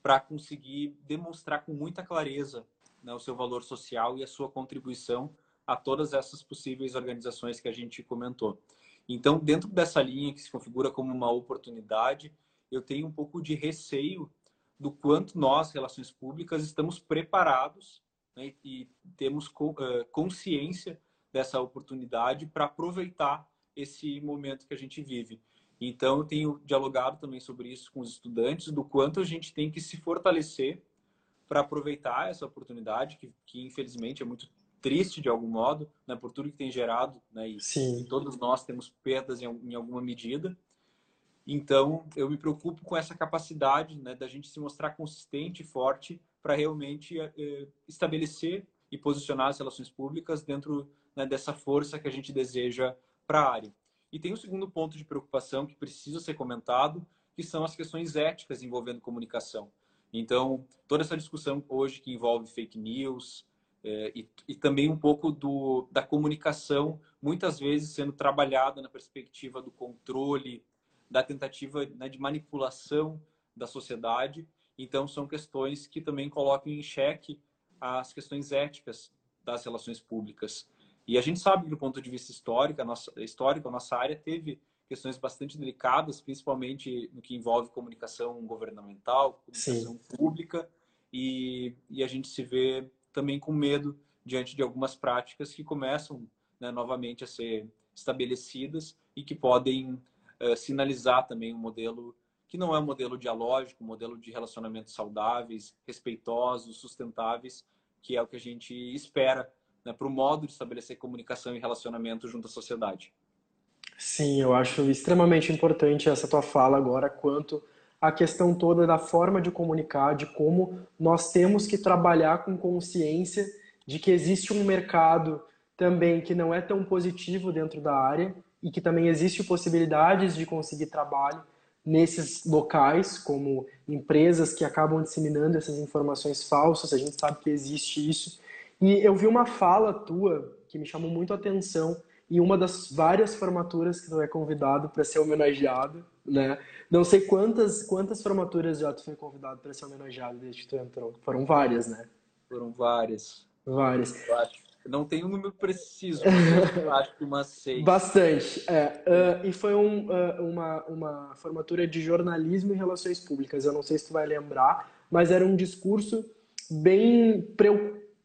S2: para conseguir demonstrar com muita clareza né, o seu valor social e a sua contribuição a todas essas possíveis organizações que a gente comentou. Então, dentro dessa linha que se configura como uma oportunidade, eu tenho um pouco de receio do quanto nós, relações públicas, estamos preparados né, e temos eh, consciência dessa oportunidade para aproveitar esse momento que a gente vive. Então, eu tenho dialogado também sobre isso com os estudantes, do quanto a gente tem que se fortalecer para aproveitar essa oportunidade, que, que infelizmente é muito triste de algum modo, né, por tudo que tem gerado, né, e,
S1: Sim.
S2: todos nós temos perdas em, em, alguma medida. Então, eu me preocupo com essa capacidade né, da gente se mostrar consistente e forte para realmente eh, estabelecer e posicionar as relações públicas dentro né, dessa força que a gente deseja para a área. E tem um segundo ponto de preocupação que precisa ser comentado, que são as questões éticas envolvendo comunicação. Então, toda essa discussão hoje que envolve fake news é, e, e, também um pouco do, da comunicação, muitas vezes sendo trabalhada na perspectiva do controle, da tentativa né, de manipulação da sociedade. Então, são questões que também colocam em xeque as questões éticas das relações públicas. E a gente sabe que, do ponto de vista histórico, a nossa, histórico, a nossa área teve questões bastante delicadas, principalmente no que envolve comunicação governamental, comunicação Sim. pública, e, e a gente se vê também com medo diante de algumas práticas que começam né, novamente a ser estabelecidas e que podem uh, sinalizar também um modelo que não é um modelo dialógico, um modelo de relacionamentos saudáveis, respeitosos, sustentáveis, que é o que a gente espera né, para o modo de estabelecer comunicação e relacionamento junto à sociedade.
S1: Sim, eu acho extremamente importante essa tua fala agora quanto à questão toda da forma de comunicar, de como nós temos que trabalhar com consciência de que existe um mercado também que não é tão positivo dentro da área e que também existe possibilidades de conseguir trabalho nesses locais, como empresas que acabam disseminando essas informações falsas, a gente sabe que existe isso. E eu vi uma fala tua que me chamou muito a atenção, em uma das várias formaturas que tu é convidado para ser homenageado, né? Não sei quantas quantas formaturas já tu foi convidado para ser homenageado desde que tu entrou. Foram várias, né?
S2: Foram várias.
S1: Várias.
S2: Eu acho. Não tem um número preciso, mas eu acho que umas seis.
S1: Bastante, é. Uh, e foi um, uh, uma, uma formatura de jornalismo e relações públicas. Eu não sei se tu vai lembrar, mas era um discurso bem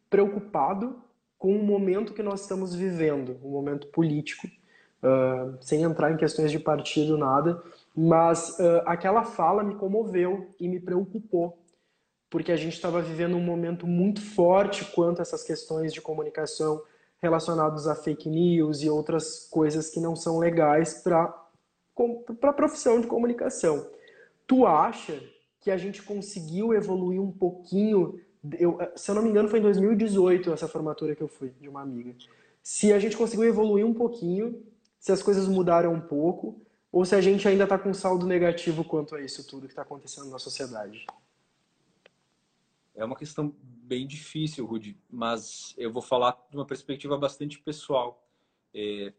S1: preocupado com o momento que nós estamos vivendo, um momento político, uh, sem entrar em questões de partido, nada, mas aquela fala me comoveu e me preocupou, porque a gente estava vivendo um momento muito forte quanto a essas questões de comunicação relacionadas a fake news e outras coisas que não são legais para a profissão de comunicação. Tu acha que a gente conseguiu evoluir um pouquinho eu, se eu não me engano, foi em 2018 essa formatura que eu fui, de uma amiga. Se a gente conseguiu evoluir um pouquinho, se as coisas mudaram um pouco, ou se a gente ainda está com saldo negativo quanto a isso tudo que está acontecendo na sociedade.
S2: É uma questão bem difícil, Rudy, mas eu vou falar de uma perspectiva bastante pessoal. É,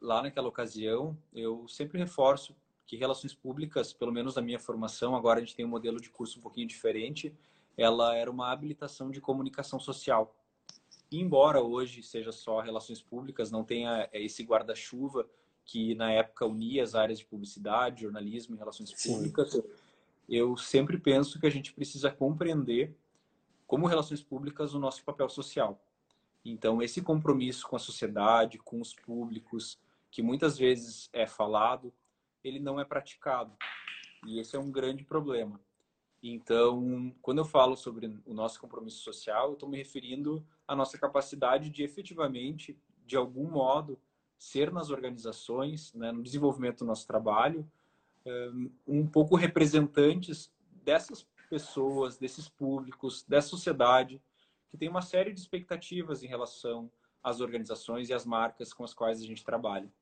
S2: lá naquela ocasião, eu sempre reforço que relações públicas, pelo menos na minha formação, agora a gente tem um modelo de curso um pouquinho diferente, ela era uma habilitação de comunicação social. E embora hoje seja só relações públicas, não tenha é, esse guarda-chuva que na época unia as áreas de publicidade, jornalismo e relações públicas, Sim. eu sempre penso que a gente precisa compreender como relações públicas o nosso papel social. Então, esse compromisso com a sociedade, com os públicos, que muitas vezes é falado, ele não é praticado. E esse é um grande problema. Então, quando eu falo sobre o nosso compromisso social, eu estou me referindo à nossa capacidade de efetivamente, de algum modo, ser nas organizações, né, no desenvolvimento do nosso trabalho, um pouco representantes dessas pessoas, desses públicos, dessa sociedade, que tem uma série de expectativas em relação às organizações e às marcas com as quais a gente trabalha.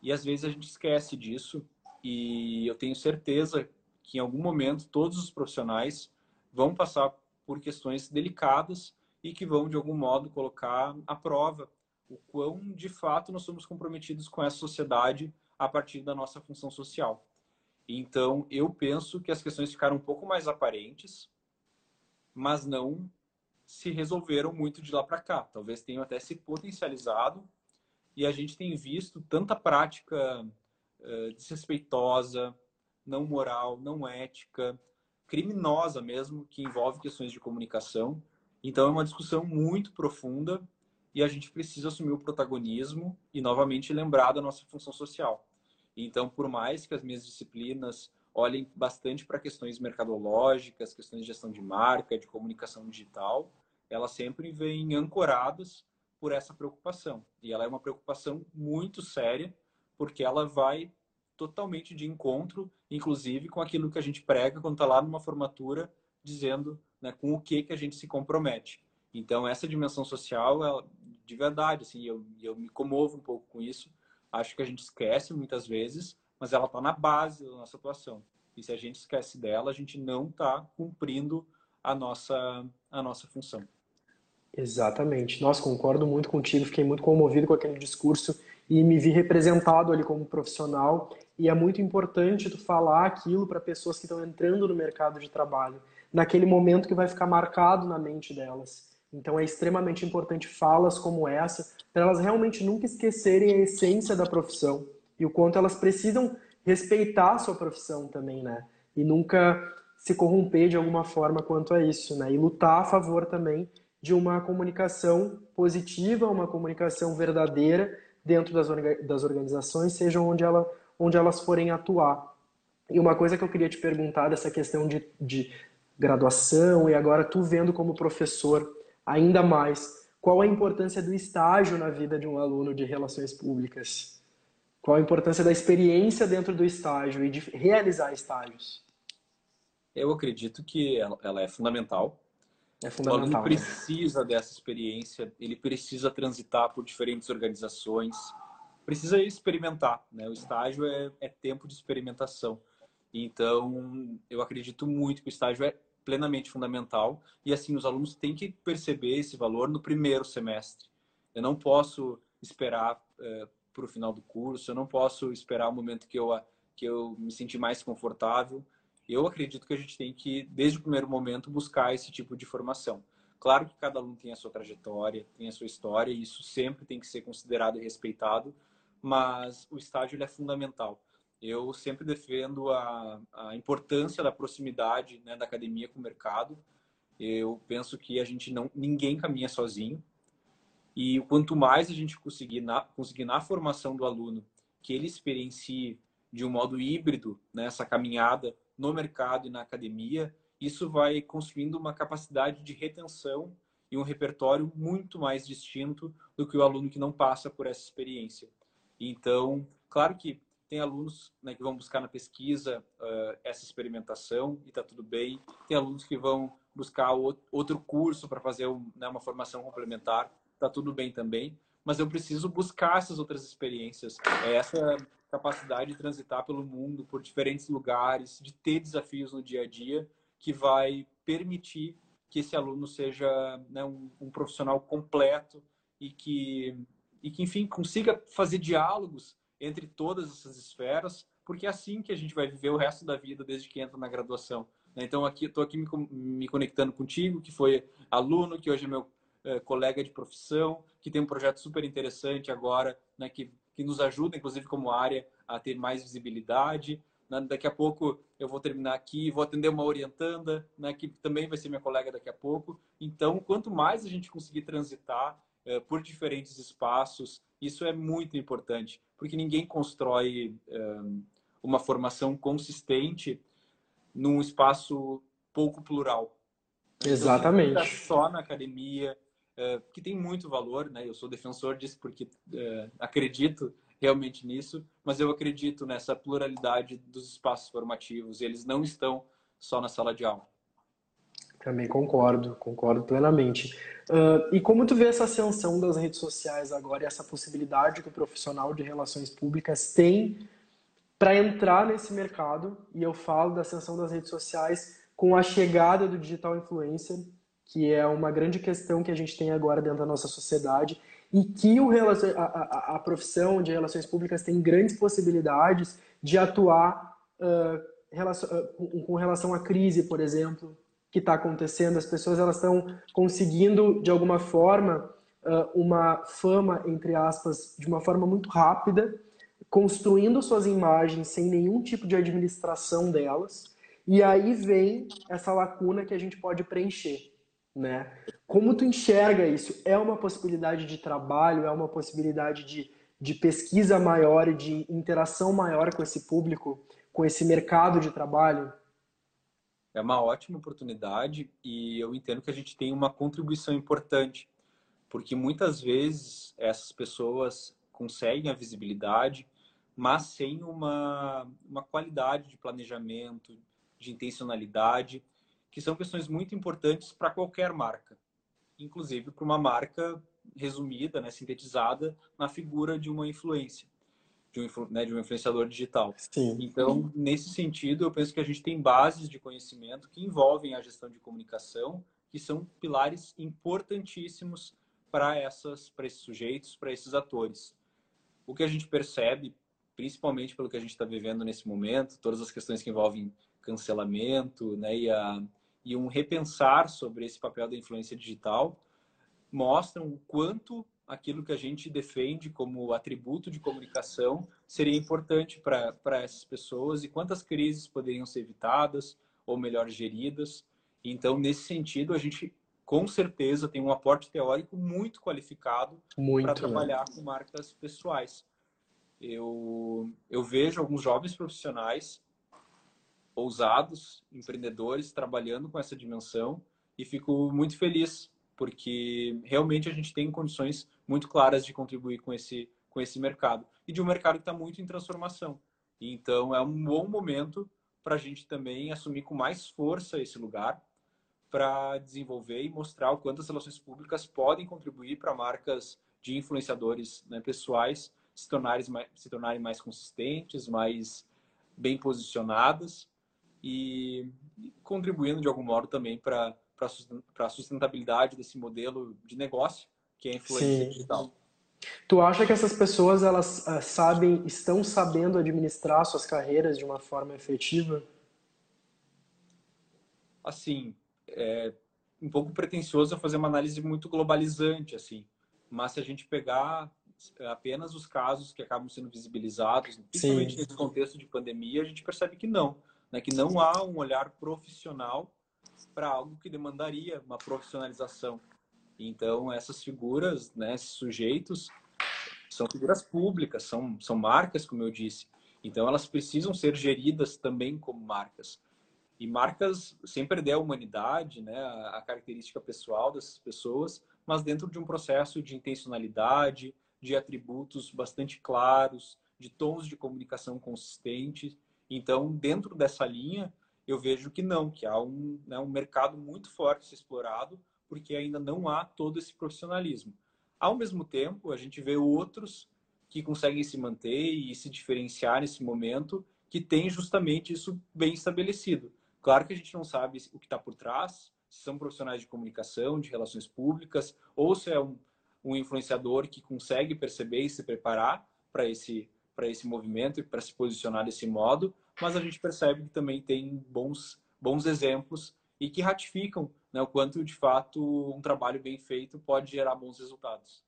S2: E às vezes a gente esquece disso, e eu tenho certeza que em algum momento todos os profissionais vão passar por questões delicadas e que vão, de algum modo, colocar à prova o quão de fato nós somos comprometidos com essa sociedade a partir da nossa função social. Então, eu penso que as questões ficaram um pouco mais aparentes, mas não se resolveram muito de lá para cá. Talvez tenham até se potencializado e a gente tem visto tanta prática uh, desrespeitosa, não moral, não ética, criminosa mesmo, que envolve questões de comunicação. Então, é uma discussão muito profunda e a gente precisa assumir o protagonismo e novamente lembrar da nossa função social. Então, por mais que as minhas disciplinas olhem bastante para questões mercadológicas, questões de gestão de marca, de comunicação digital, elas sempre vêm ancoradas por essa preocupação. E ela é uma preocupação muito séria, porque ela vai totalmente de encontro, inclusive com aquilo que a gente prega quando está lá numa formatura, dizendo né, com o que, que a gente se compromete. Então, essa dimensão social, ela, de verdade, assim, eu, eu me comovo um pouco com isso. Acho que a gente esquece muitas vezes, mas ela está na base da nossa atuação. E se a gente esquece dela, a gente não está cumprindo a nossa, a nossa função.
S1: Exatamente. Nossa, concordo muito contigo. Fiquei muito comovido com aquele discurso e me vi representado ali como profissional. E é muito importante tu falar aquilo para pessoas que estão entrando no mercado de trabalho, naquele momento que vai ficar marcado na mente delas. Então é extremamente importante falas como essa, para elas realmente nunca esquecerem a essência da profissão e o quanto elas precisam respeitar a sua profissão também, né? E nunca se corromper de alguma forma quanto a isso, né? E lutar a favor também de uma comunicação positiva, uma comunicação verdadeira dentro das, das organizações, seja onde, ela, onde elas forem atuar. E uma coisa que eu queria te perguntar dessa questão de, de graduação e agora tu vendo como professor, ainda mais qual a importância do estágio na vida de um aluno de relações públicas? Qual a importância da experiência dentro do estágio e de realizar estágios?
S2: Eu acredito que ela é fundamental.
S1: É fundamental.
S2: O aluno né? precisa né? dessa experiência, ele precisa transitar por diferentes organizações, precisa experimentar. Né? O estágio é, é tempo de experimentação. Então, eu acredito muito que o estágio é plenamente fundamental e assim os alunos têm que perceber esse valor no primeiro semestre. Eu não posso esperar é, para o final do curso, eu não posso esperar o momento que eu que eu me sentir mais confortável. Eu acredito que a gente tem que desde o primeiro momento buscar esse tipo de formação. Claro que cada aluno tem a sua trajetória, tem a sua história e isso sempre tem que ser considerado e respeitado, mas o estágio é fundamental eu sempre defendo a, a importância da proximidade né, da academia com o mercado. Eu penso que a gente não, ninguém caminha sozinho. E quanto mais a gente conseguir na, conseguir na formação do aluno que ele experiencie de um modo híbrido né, caminhada no mercado e na academia, isso vai construindo uma capacidade de retenção e um repertório muito mais distinto do que o aluno que não passa por essa experiência. Então, claro que tem alunos né, que vão buscar na pesquisa uh, essa experimentação e está tudo bem. Tem alunos que vão buscar outro curso para fazer um, né, uma formação complementar, está tudo bem também. Mas eu preciso buscar essas outras experiências. É essa capacidade de transitar pelo mundo, por diferentes lugares, de ter desafios no dia a dia, que vai permitir que esse aluno seja né, um, um, profissional completo e que, e que, enfim, consiga fazer diálogos entre todas essas esferas, porque é assim que a gente vai viver o resto da vida desde que entra na graduação. Né? Então, aqui estou aqui me, me, conectando contigo, que foi aluno, que hoje é meu é, colega de profissão, que tem um projeto super interessante agora, né, que, que nos ajuda, inclusive como área, a ter mais visibilidade. Né? Daqui a pouco eu vou terminar aqui, vou atender uma orientanda, né, que também vai ser minha colega daqui a pouco. Então, quanto mais a gente conseguir transitar é, por diferentes espaços, isso é muito importante, porque ninguém constrói é, uma formação consistente num espaço pouco plural.
S1: Então, Exatamente. Então,
S2: só na academia, é, que tem muito valor, né? Eu sou defensor disso porque é, acredito realmente nisso, mas eu acredito nessa pluralidade dos espaços formativos. Eles não estão só na sala de aula.
S1: Também concordo, concordo plenamente. Uh, e como tu vê essa ascensão das redes sociais agora e essa possibilidade que o profissional de relações públicas tem para entrar nesse mercado? E eu falo da ascensão das redes sociais com a chegada do digital influencer, que é uma grande questão que a gente tem agora dentro da nossa sociedade e que o, a, a, a profissão de relações públicas tem grandes possibilidades de atuar uh, relacion, uh, com relação à crise, por exemplo, que está acontecendo. As pessoas elas estão conseguindo, de alguma forma, uma fama, entre aspas, de uma forma muito rápida, construindo suas imagens sem nenhum tipo de administração delas. E aí vem essa lacuna que a gente pode preencher né? Como tu enxerga isso? É uma possibilidade de trabalho? É uma possibilidade de, de pesquisa maior e de interação maior com esse público, com esse mercado de trabalho?
S2: É uma ótima oportunidade e eu entendo que a gente tem uma contribuição importante, porque muitas vezes essas pessoas conseguem a visibilidade, mas sem uma, uma qualidade de planejamento, de intencionalidade que são questões muito importantes para qualquer marca, inclusive para uma marca resumida, né, sintetizada na figura de uma influência, de um, né, de um influenciador digital.
S1: Sim.
S2: Então, nesse sentido, eu penso que a gente tem bases de conhecimento que envolvem a gestão de comunicação, que são pilares importantíssimos para essas, para esses sujeitos, para esses atores. O que a gente percebe, principalmente pelo que a gente está vivendo nesse momento, todas as questões que envolvem cancelamento, né, e a e um repensar sobre esse papel da influência digital mostram o quanto aquilo que a gente defende como atributo de comunicação seria importante para essas pessoas e quantas crises poderiam ser evitadas ou melhor geridas. Então, nesse sentido, a gente com certeza tem um aporte teórico muito qualificado para né? trabalhar né? com marcas pessoais. Eu, eu vejo alguns jovens profissionais ousados, empreendedores trabalhando com essa dimensão e fico muito feliz porque realmente a gente tem condições muito claras de contribuir com esse com esse mercado e de um mercado que está muito em transformação. Então é um bom momento para a gente também assumir com mais força esse lugar para desenvolver e mostrar o quanto as relações públicas podem contribuir para marcas de influenciadores né, pessoais se tornarem mais, se tornarem mais consistentes, mais bem posicionadas e contribuindo de algum modo também para a sustentabilidade desse modelo de negócio que é a influência Sim. digital.
S1: Tu acha que essas pessoas elas uh, sabem, estão sabendo administrar suas carreiras de uma forma efetiva?
S2: Assim, é um pouco pretensioso fazer uma análise muito globalizante, assim. Mas se a gente pegar apenas os casos que acabam sendo visibilizados, principalmente Sim. nesse contexto de pandemia, a gente percebe que não né, que não há um olhar profissional para algo que demandaria uma profissionalização. Então, essas figuras, né, esses sujeitos, são figuras públicas, são, são marcas, como eu disse. Então, elas precisam ser geridas também como marcas. E marcas sem perder a humanidade, né, a, característica pessoal dessas pessoas, mas dentro de um processo de intencionalidade, de atributos bastante claros, de tons de comunicação consistentes então, dentro dessa linha, eu vejo que não, que há um, né, um mercado muito forte explorado, porque ainda não há todo esse profissionalismo. Ao mesmo tempo, a gente vê outros que conseguem se manter e se diferenciar nesse momento, que tem justamente isso bem estabelecido. Claro que a gente não sabe o que está por trás, se são profissionais de comunicação, de relações públicas, ou se é um, um influenciador que consegue perceber e se preparar para esse, esse movimento e para se posicionar desse modo, mas a gente percebe que também tem bons, bons exemplos e que ratificam né, o quanto, de fato, um trabalho bem feito pode gerar bons resultados.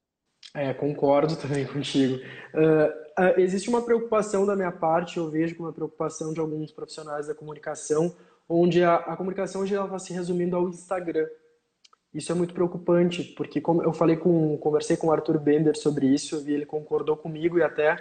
S1: É, concordo também contigo. Uh, uh, existe uma preocupação da minha parte, eu vejo como uma preocupação de alguns profissionais da comunicação, onde a, a comunicação hoje está se resumindo ao Instagram. Isso é muito preocupante, porque como eu falei com, conversei com o Arthur Bender sobre isso, e ele concordou comigo e até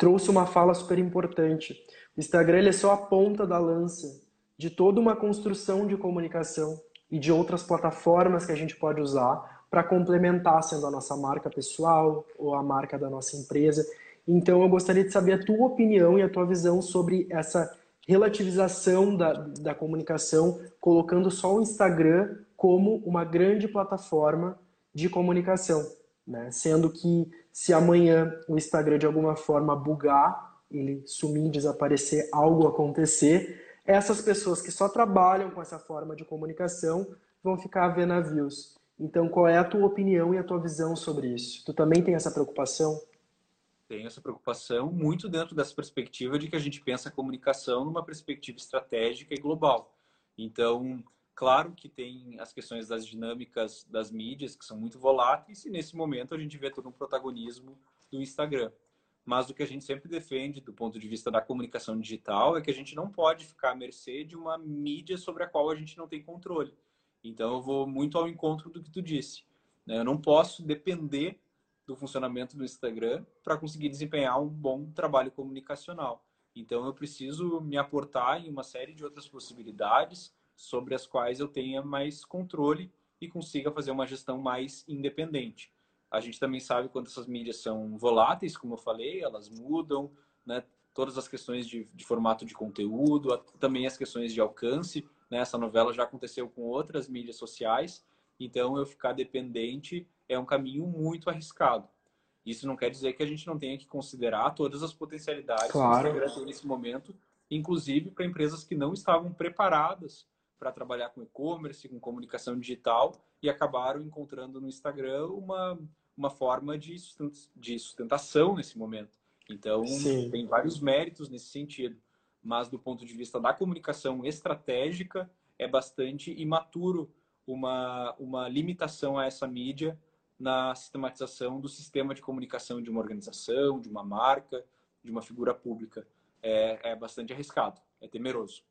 S1: trouxe uma fala super importante. O Instagram ele é só a ponta da lança de toda uma construção de comunicação e de outras plataformas que a gente pode usar para complementar, sendo a nossa marca pessoal ou a marca da nossa empresa. Então, eu gostaria de saber a tua opinião e a tua visão sobre essa relativização da, da comunicação, colocando só o Instagram como uma grande plataforma de comunicação, né? Sendo que se amanhã o Instagram de alguma forma bugar, ele sumir, desaparecer, algo acontecer, essas pessoas que só trabalham com essa forma de comunicação vão ficar a ver navios. Então, qual é a tua opinião e a tua visão sobre isso? Tu também tem essa preocupação?
S2: Tenho essa preocupação muito dentro dessa perspectiva de que a gente pensa a comunicação numa perspectiva estratégica e global. Então, claro que tem as questões das dinâmicas das mídias que são muito voláteis e nesse momento a gente vê todo um protagonismo do Instagram. Mas o que a gente sempre defende do ponto de vista da comunicação digital é que a gente não pode ficar à mercê de uma mídia sobre a qual a gente não tem controle. Então eu vou muito ao encontro do que tu disse. Né? Eu não posso depender do funcionamento do Instagram para conseguir desempenhar um bom trabalho comunicacional. Então eu preciso me aportar em uma série de outras possibilidades sobre as quais eu tenha mais controle e consiga fazer uma gestão mais independente. A gente também sabe quanto essas mídias são voláteis, como eu falei, elas mudam, né? Todas as questões de, de formato de conteúdo, também as questões de alcance. Né? Essa novela já aconteceu com outras mídias sociais, então eu ficar dependente é um caminho muito arriscado. Isso não quer dizer que a gente não tenha que considerar todas as potencialidades
S1: claro.
S2: que o Instagram tem nesse momento, inclusive para empresas que não estavam preparadas para trabalhar com e-commerce, com comunicação digital e acabaram encontrando no Instagram uma, uma forma de sustentação nesse momento. Então, Sim. tem vários méritos nesse sentido mas do ponto de vista da comunicação estratégica, é bastante imaturo uma, uma limitação a essa mídia na sistematização do sistema de comunicação de uma organização, de uma marca, de uma figura pública. É, é bastante arriscado, é temeroso.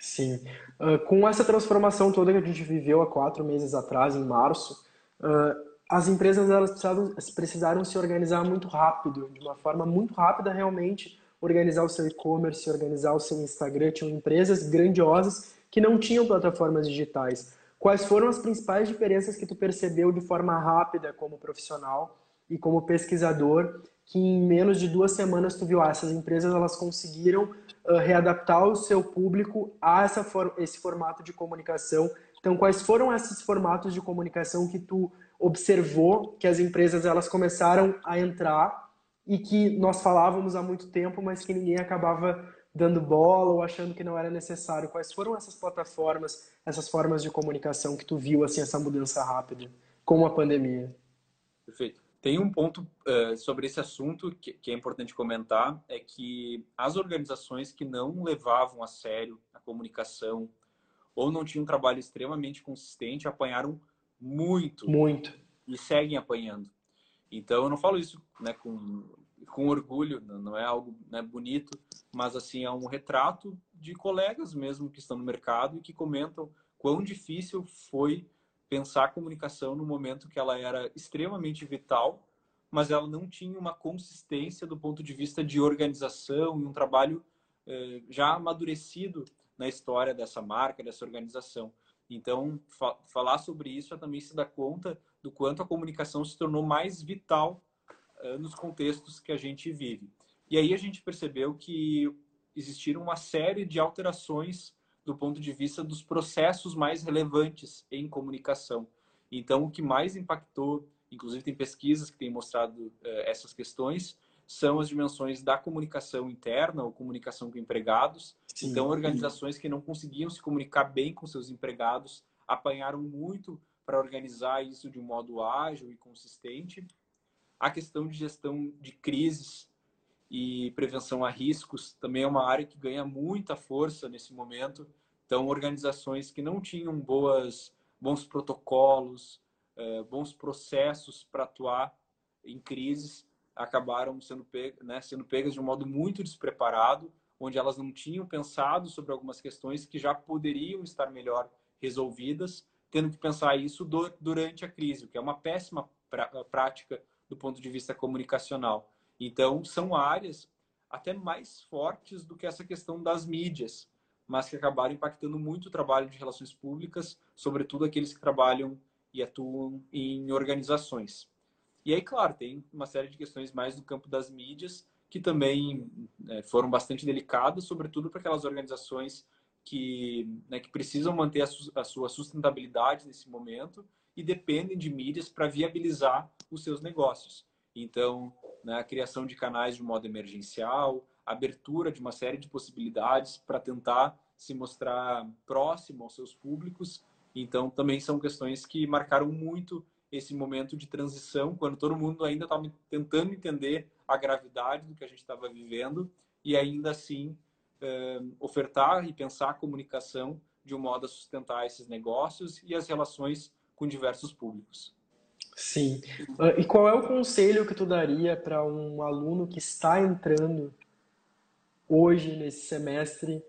S1: Sim. Uh, com essa transformação toda que a gente viveu há quatro meses atrás, em março, uh, as empresas elas precisaram, precisaram se organizar muito rápido, de uma forma muito rápida realmente, organizar o seu e-commerce, organizar o seu Instagram. Tinham empresas grandiosas que não tinham plataformas digitais. Quais foram as principais diferenças que tu percebeu de forma rápida como profissional e como pesquisador, que em menos de duas semanas tu viu ah, essas empresas elas conseguiram uh, readaptar o seu público a essa for esse formato de comunicação. Então, quais foram esses formatos de comunicação que tu observou que as empresas elas começaram a entrar e que nós falávamos há muito tempo, mas que ninguém acabava dando bola ou achando que não era necessário. Quais foram essas plataformas, essas formas de comunicação que tu viu assim essa mudança rápida com a pandemia?
S2: Perfeito. Tem um ponto uh, sobre esse assunto que, que, é importante comentar, é que as organizações que não levavam a sério a comunicação ou não tinham um trabalho extremamente consistente apanharam muito.
S1: Muito.
S2: E seguem apanhando. Então, eu não falo isso né, com, com orgulho, não é algo né, bonito, mas assim é um retrato de colegas mesmo que estão no mercado e que comentam quão difícil foi pensar a comunicação no momento que ela era extremamente vital, mas ela não tinha uma consistência do ponto de vista de organização e um trabalho eh, já amadurecido na história dessa marca, dessa organização. Então, fa falar sobre isso é também se dar conta do quanto a comunicação se tornou mais vital uh, nos contextos que a gente vive. E aí a gente percebeu que existiram uma série de alterações do ponto de vista dos processos mais relevantes em comunicação. Então, o que mais impactou inclusive tem pesquisas que têm mostrado eh, essas questões, são as dimensões da comunicação interna ou comunicação com empregados. Sim, então, organizações que não conseguiam se comunicar bem com seus empregados apanharam muito para organizar isso de um modo ágil e consistente. A questão de gestão de crises e prevenção a riscos também é uma área que ganha muita força nesse momento. Então, organizações que não tinham boas, bons protocolos, eh, bons processos para atuar em crises, acabaram sendo, pegas, né, sendo pegas de um modo muito despreparado, onde elas não tinham pensado sobre algumas questões que já poderiam estar melhor resolvidas, tendo que pensar isso durante a crise, o que é uma péssima prática do ponto de vista comunicacional. Então, são áreas até mais fortes do que essa questão das mídias, mas que acabaram impactando muito o trabalho de relações públicas, sobretudo aqueles que trabalham e atuam em organizações. E aí, claro, tem uma série de questões mais do campo das mídias que também né, foram bastante delicadas, sobretudo para aquelas organizações que, né, que precisam manter a, su a sua sustentabilidade nesse momento e dependem de mídias para viabilizar os seus negócios. Então, né, a criação de canais de modo emergencial, abertura de uma série de possibilidades para tentar se mostrar próximo aos seus públicos. Então, também são questões que marcaram muito esse momento de transição, quando todo mundo ainda estava tentando entender a gravidade do que a gente estava vivendo e ainda assim eh, ofertar e pensar a comunicação de um modo a sustentar esses negócios e as relações com diversos públicos.
S1: Sim. Uh, e qual é o conselho que tu daria para um aluno que está entrando hoje nesse semestre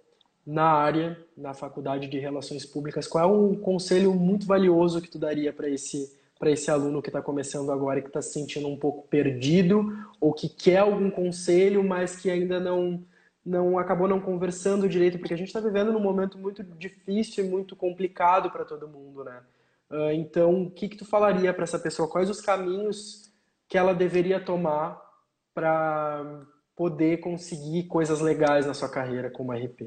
S1: na área, na faculdade de Relações Públicas? Qual é um conselho muito valioso que tu daria para esse para esse aluno que está começando agora e que está se sentindo um pouco perdido ou que quer algum conselho, mas que ainda não não acabou não conversando direito, porque a gente está vivendo num momento muito difícil e muito complicado para todo mundo, né? Uh, então, o que, que tu falaria para essa pessoa? Quais os caminhos que ela deveria tomar para poder conseguir coisas legais na sua carreira como RP?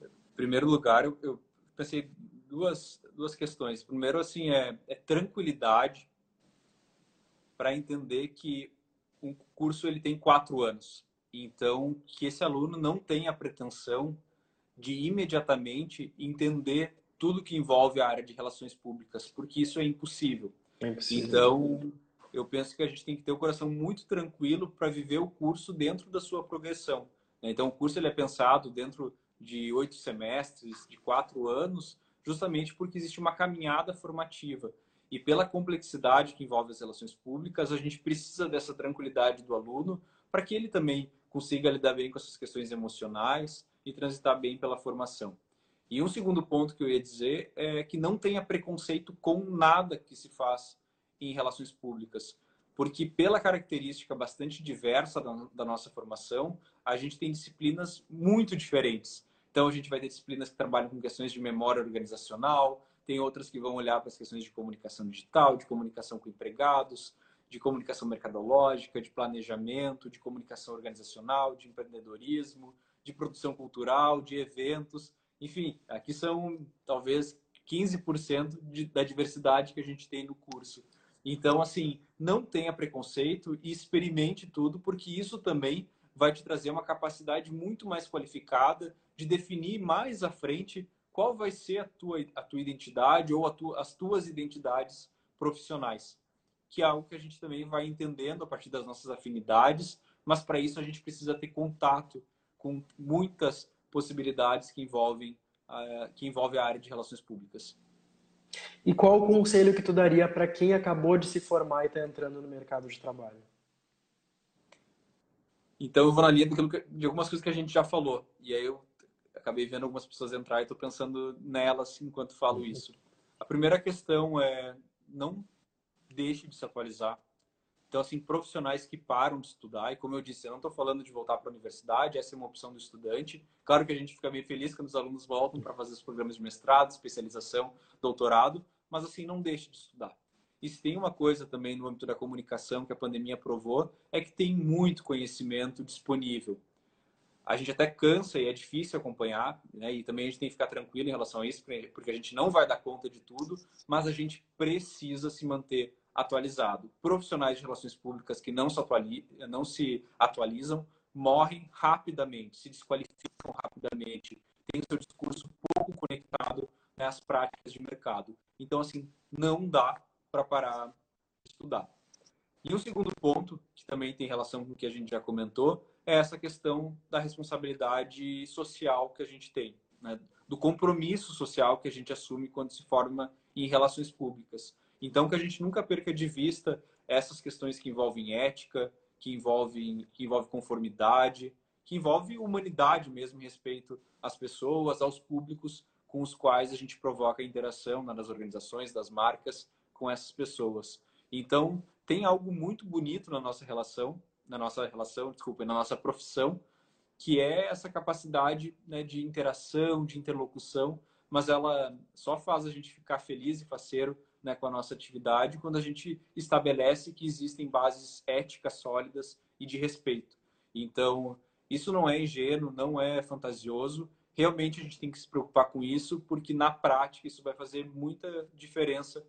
S1: Em
S2: primeiro lugar, eu, eu pensei duas, duas questões. Primeiro, assim, é, é tranquilidade para entender que um curso ele tem quatro anos. Então, que esse aluno não tenha a pretensão de imediatamente entender tudo que envolve a área de relações públicas, porque isso é impossível. É impossível. Então, eu penso que a gente tem que ter o coração muito tranquilo para viver o curso dentro da sua progressão. Então, o curso ele é pensado dentro de oito semestres, de quatro anos, justamente porque existe uma caminhada formativa. E pela complexidade que envolve as relações públicas, a gente precisa dessa tranquilidade do aluno para que ele também consiga lidar bem com essas questões emocionais e transitar bem pela formação. E um segundo ponto que eu ia dizer é que não tenha preconceito com nada que se faz em relações públicas, porque pela característica bastante diversa da, da nossa formação, a gente tem disciplinas muito diferentes. Então, a gente vai ter disciplinas que trabalham com questões de memória organizacional, tem outras que vão olhar para as questões de comunicação digital, de comunicação com empregados, de comunicação mercadológica, de planejamento, de comunicação organizacional, de empreendedorismo, de produção cultural, de eventos. Enfim, aqui são talvez 15% de, da diversidade que a gente tem no curso. Então, assim, não tenha preconceito e experimente tudo, porque isso também vai te trazer uma capacidade muito mais qualificada de definir mais à frente qual vai ser a tua, a tua identidade ou as tuas identidades profissionais, que é algo que a gente também vai entendendo a partir das nossas afinidades, mas para isso a gente precisa ter contato com muitas possibilidades que envolvem, uh, que envolve a área de relações públicas.
S1: E qual o conselho que tu daria para quem acabou de se formar e está entrando no mercado de trabalho?
S2: Então eu vou na linha de algumas coisas que a gente já falou. E aí eu acabei vendo algumas pessoas entrar e estou pensando nelas enquanto falo isso. A primeira questão é não deixe de se atualizar. Então, assim, profissionais que param de estudar, e como eu disse, eu não estou falando de voltar para a universidade, essa é uma opção do estudante. Claro que a gente fica bem feliz quando os alunos voltam para fazer os programas de mestrado, especialização, doutorado, mas assim, não deixe de estudar. E se tem uma coisa também no âmbito da comunicação que a pandemia provou, é que tem muito conhecimento disponível. A gente até cansa e é difícil acompanhar, né? e também a gente tem que ficar tranquilo em relação a isso, porque a gente não vai dar conta de tudo, mas a gente precisa se manter atualizado. Profissionais de relações públicas que não se, atualizam, não se atualizam morrem rapidamente, se desqualificam rapidamente, têm seu discurso pouco conectado né, às práticas de mercado. Então, assim, não dá para parar de estudar. E o segundo ponto, que também tem relação com o que a gente já comentou, é essa questão da responsabilidade social que a gente tem, né? do compromisso social que a gente assume quando se forma em relações públicas. Então, que a gente nunca perca de vista essas questões que envolvem ética, que envolvem, que envolve conformidade, que envolve humanidade mesmo respeito às pessoas, aos públicos com os quais a gente provoca interação nas organizações, das marcas, com essas pessoas. Então, tem algo muito bonito na nossa relação, na nossa relação, desculpa, na nossa profissão, que é essa capacidade né, de interação, de interlocução, mas ela só faz a gente ficar feliz e faceiro né, com a nossa atividade quando a gente estabelece que existem bases éticas sólidas e de respeito. Então, isso não é ingênuo, não é fantasioso. Realmente a gente tem que se preocupar com isso, porque na prática isso vai fazer muita diferença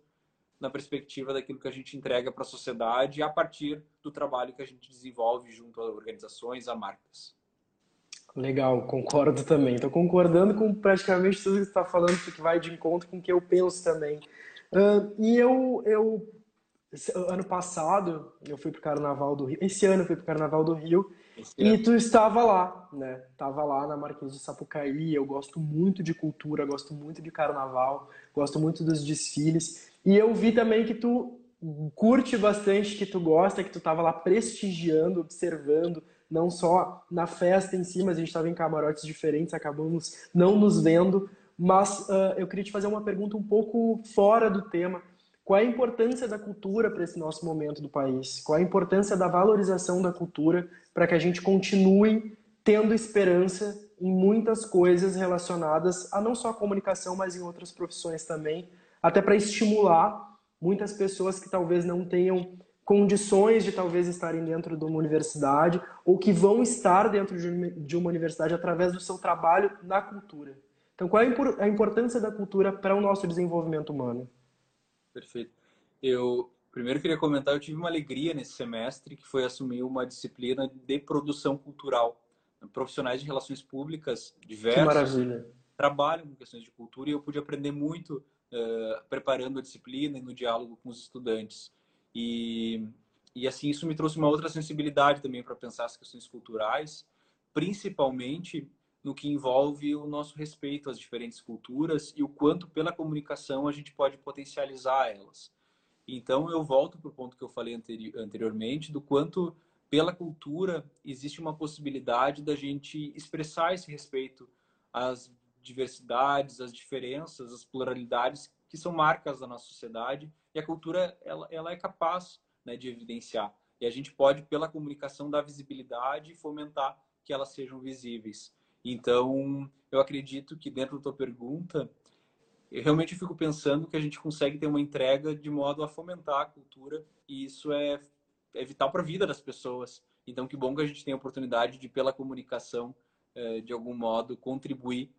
S2: na perspectiva daquilo que a gente entrega para a sociedade a partir do trabalho que a gente desenvolve junto a organizações, a marcas.
S1: Legal, concordo também. Estou concordando com praticamente tudo que você está falando, porque vai de encontro com o que eu penso também. Uh, e eu, eu, ano passado, eu fui para o Carnaval do Rio. Esse ano eu fui para o Carnaval do Rio. e tu estava lá, né? Estava lá na Marquês de Sapucaí. Eu gosto muito de cultura, gosto muito de carnaval, gosto muito dos desfiles. E eu vi também que tu curte bastante, que tu gosta, que tu estava lá prestigiando, observando, não só na festa em si, mas a gente estava em camarotes diferentes, acabamos não nos vendo. Mas uh, eu queria te fazer uma pergunta um pouco fora do tema. Qual é a importância da cultura para esse nosso momento do país? Qual é a importância da valorização da cultura para que a gente continue tendo esperança em muitas coisas relacionadas a não só a comunicação, mas em outras profissões também, até para estimular muitas pessoas que talvez não tenham condições de talvez estarem dentro de uma universidade ou que vão estar dentro de uma universidade através do seu trabalho na cultura. Então, qual é a importância da cultura para o nosso desenvolvimento humano?
S2: Perfeito. Eu primeiro queria comentar, eu tive uma alegria nesse semestre que foi assumir uma disciplina de produção cultural. Profissionais de relações públicas diversos trabalham com questões de cultura e eu pude aprender muito uh, preparando a disciplina e no diálogo com os estudantes. E, e assim, isso me trouxe uma outra sensibilidade também para pensar as questões culturais, principalmente no que envolve o nosso respeito às diferentes culturas e o quanto pela comunicação a gente pode potencializar elas. Então eu volto para o ponto que eu falei anteri anteriormente do quanto pela cultura existe uma possibilidade da gente expressar esse respeito às diversidades, às diferenças, às pluralidades que são marcas da nossa sociedade e a cultura ela, ela é capaz né, de evidenciar. E a gente pode, pela comunicação, dar visibilidade e fomentar que elas sejam visíveis. Então, eu acredito que dentro da tua pergunta, eu realmente fico pensando que a gente consegue ter uma entrega de modo a fomentar a cultura e isso é, é vital para a vida das pessoas. Então, que bom que a gente tem a oportunidade de, pela comunicação, eh, de algum modo, contribuir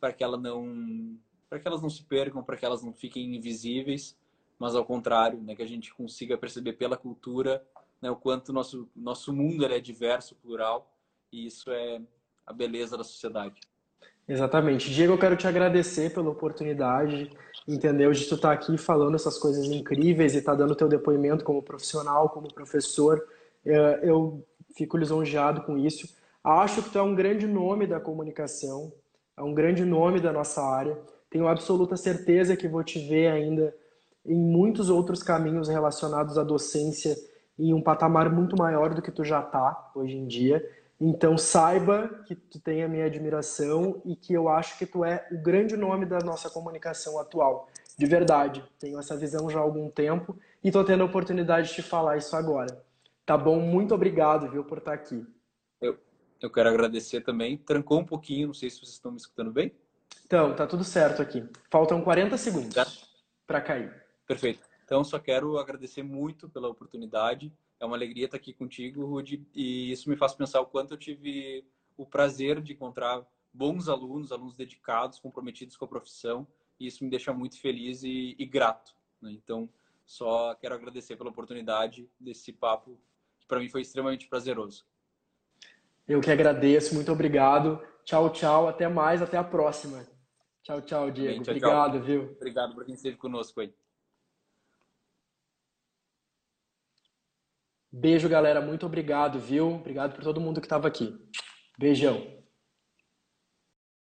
S2: para que ela não para que elas não se percam, para que elas não fiquem invisíveis mas ao contrário, né, que a gente consiga perceber pela cultura né, o quanto nosso nosso mundo é diverso, plural, e isso é a beleza da sociedade.
S1: Exatamente. Diego, eu quero te agradecer pela oportunidade, entendeu? De tu estar tá aqui falando essas coisas incríveis e estar tá dando teu depoimento como profissional, como professor. É, eu fico lisonjeado com isso. Acho que tu é um grande nome da comunicação, é um grande nome da nossa área. Tenho absoluta certeza que vou te ver ainda em muitos outros caminhos relacionados à docência em um patamar muito maior do que tu já está hoje em dia. Então saiba que tu tem a minha admiração e que eu acho que tu é o grande nome da nossa comunicação atual. De verdade, tenho essa visão já há algum tempo e estou tendo a oportunidade de te falar isso agora. Tá bom? Muito obrigado, viu, por estar aqui.
S2: Eu, eu quero agradecer também. Trancou um pouquinho, não sei se vocês estão me escutando bem.
S1: Então, tá tudo certo aqui. Faltam 40 segundos para cair.
S2: Perfeito. Então, só quero agradecer muito pela oportunidade. É uma alegria estar aqui contigo, Rudy, e isso me faz pensar o quanto eu tive o prazer de encontrar bons alunos, alunos dedicados, comprometidos com a profissão, e isso me deixa muito feliz e, e grato. Né? Então, só quero agradecer pela oportunidade desse papo, que para mim foi extremamente prazeroso.
S1: Eu que agradeço, muito obrigado. Tchau, tchau, até mais, até a próxima. Tchau, tchau, Diego. tchau, obrigado, tchau. viu?
S2: Obrigado por quem esteve conosco aí.
S1: Beijo, galera. Muito obrigado, viu? Obrigado por todo mundo que estava aqui. Beijão.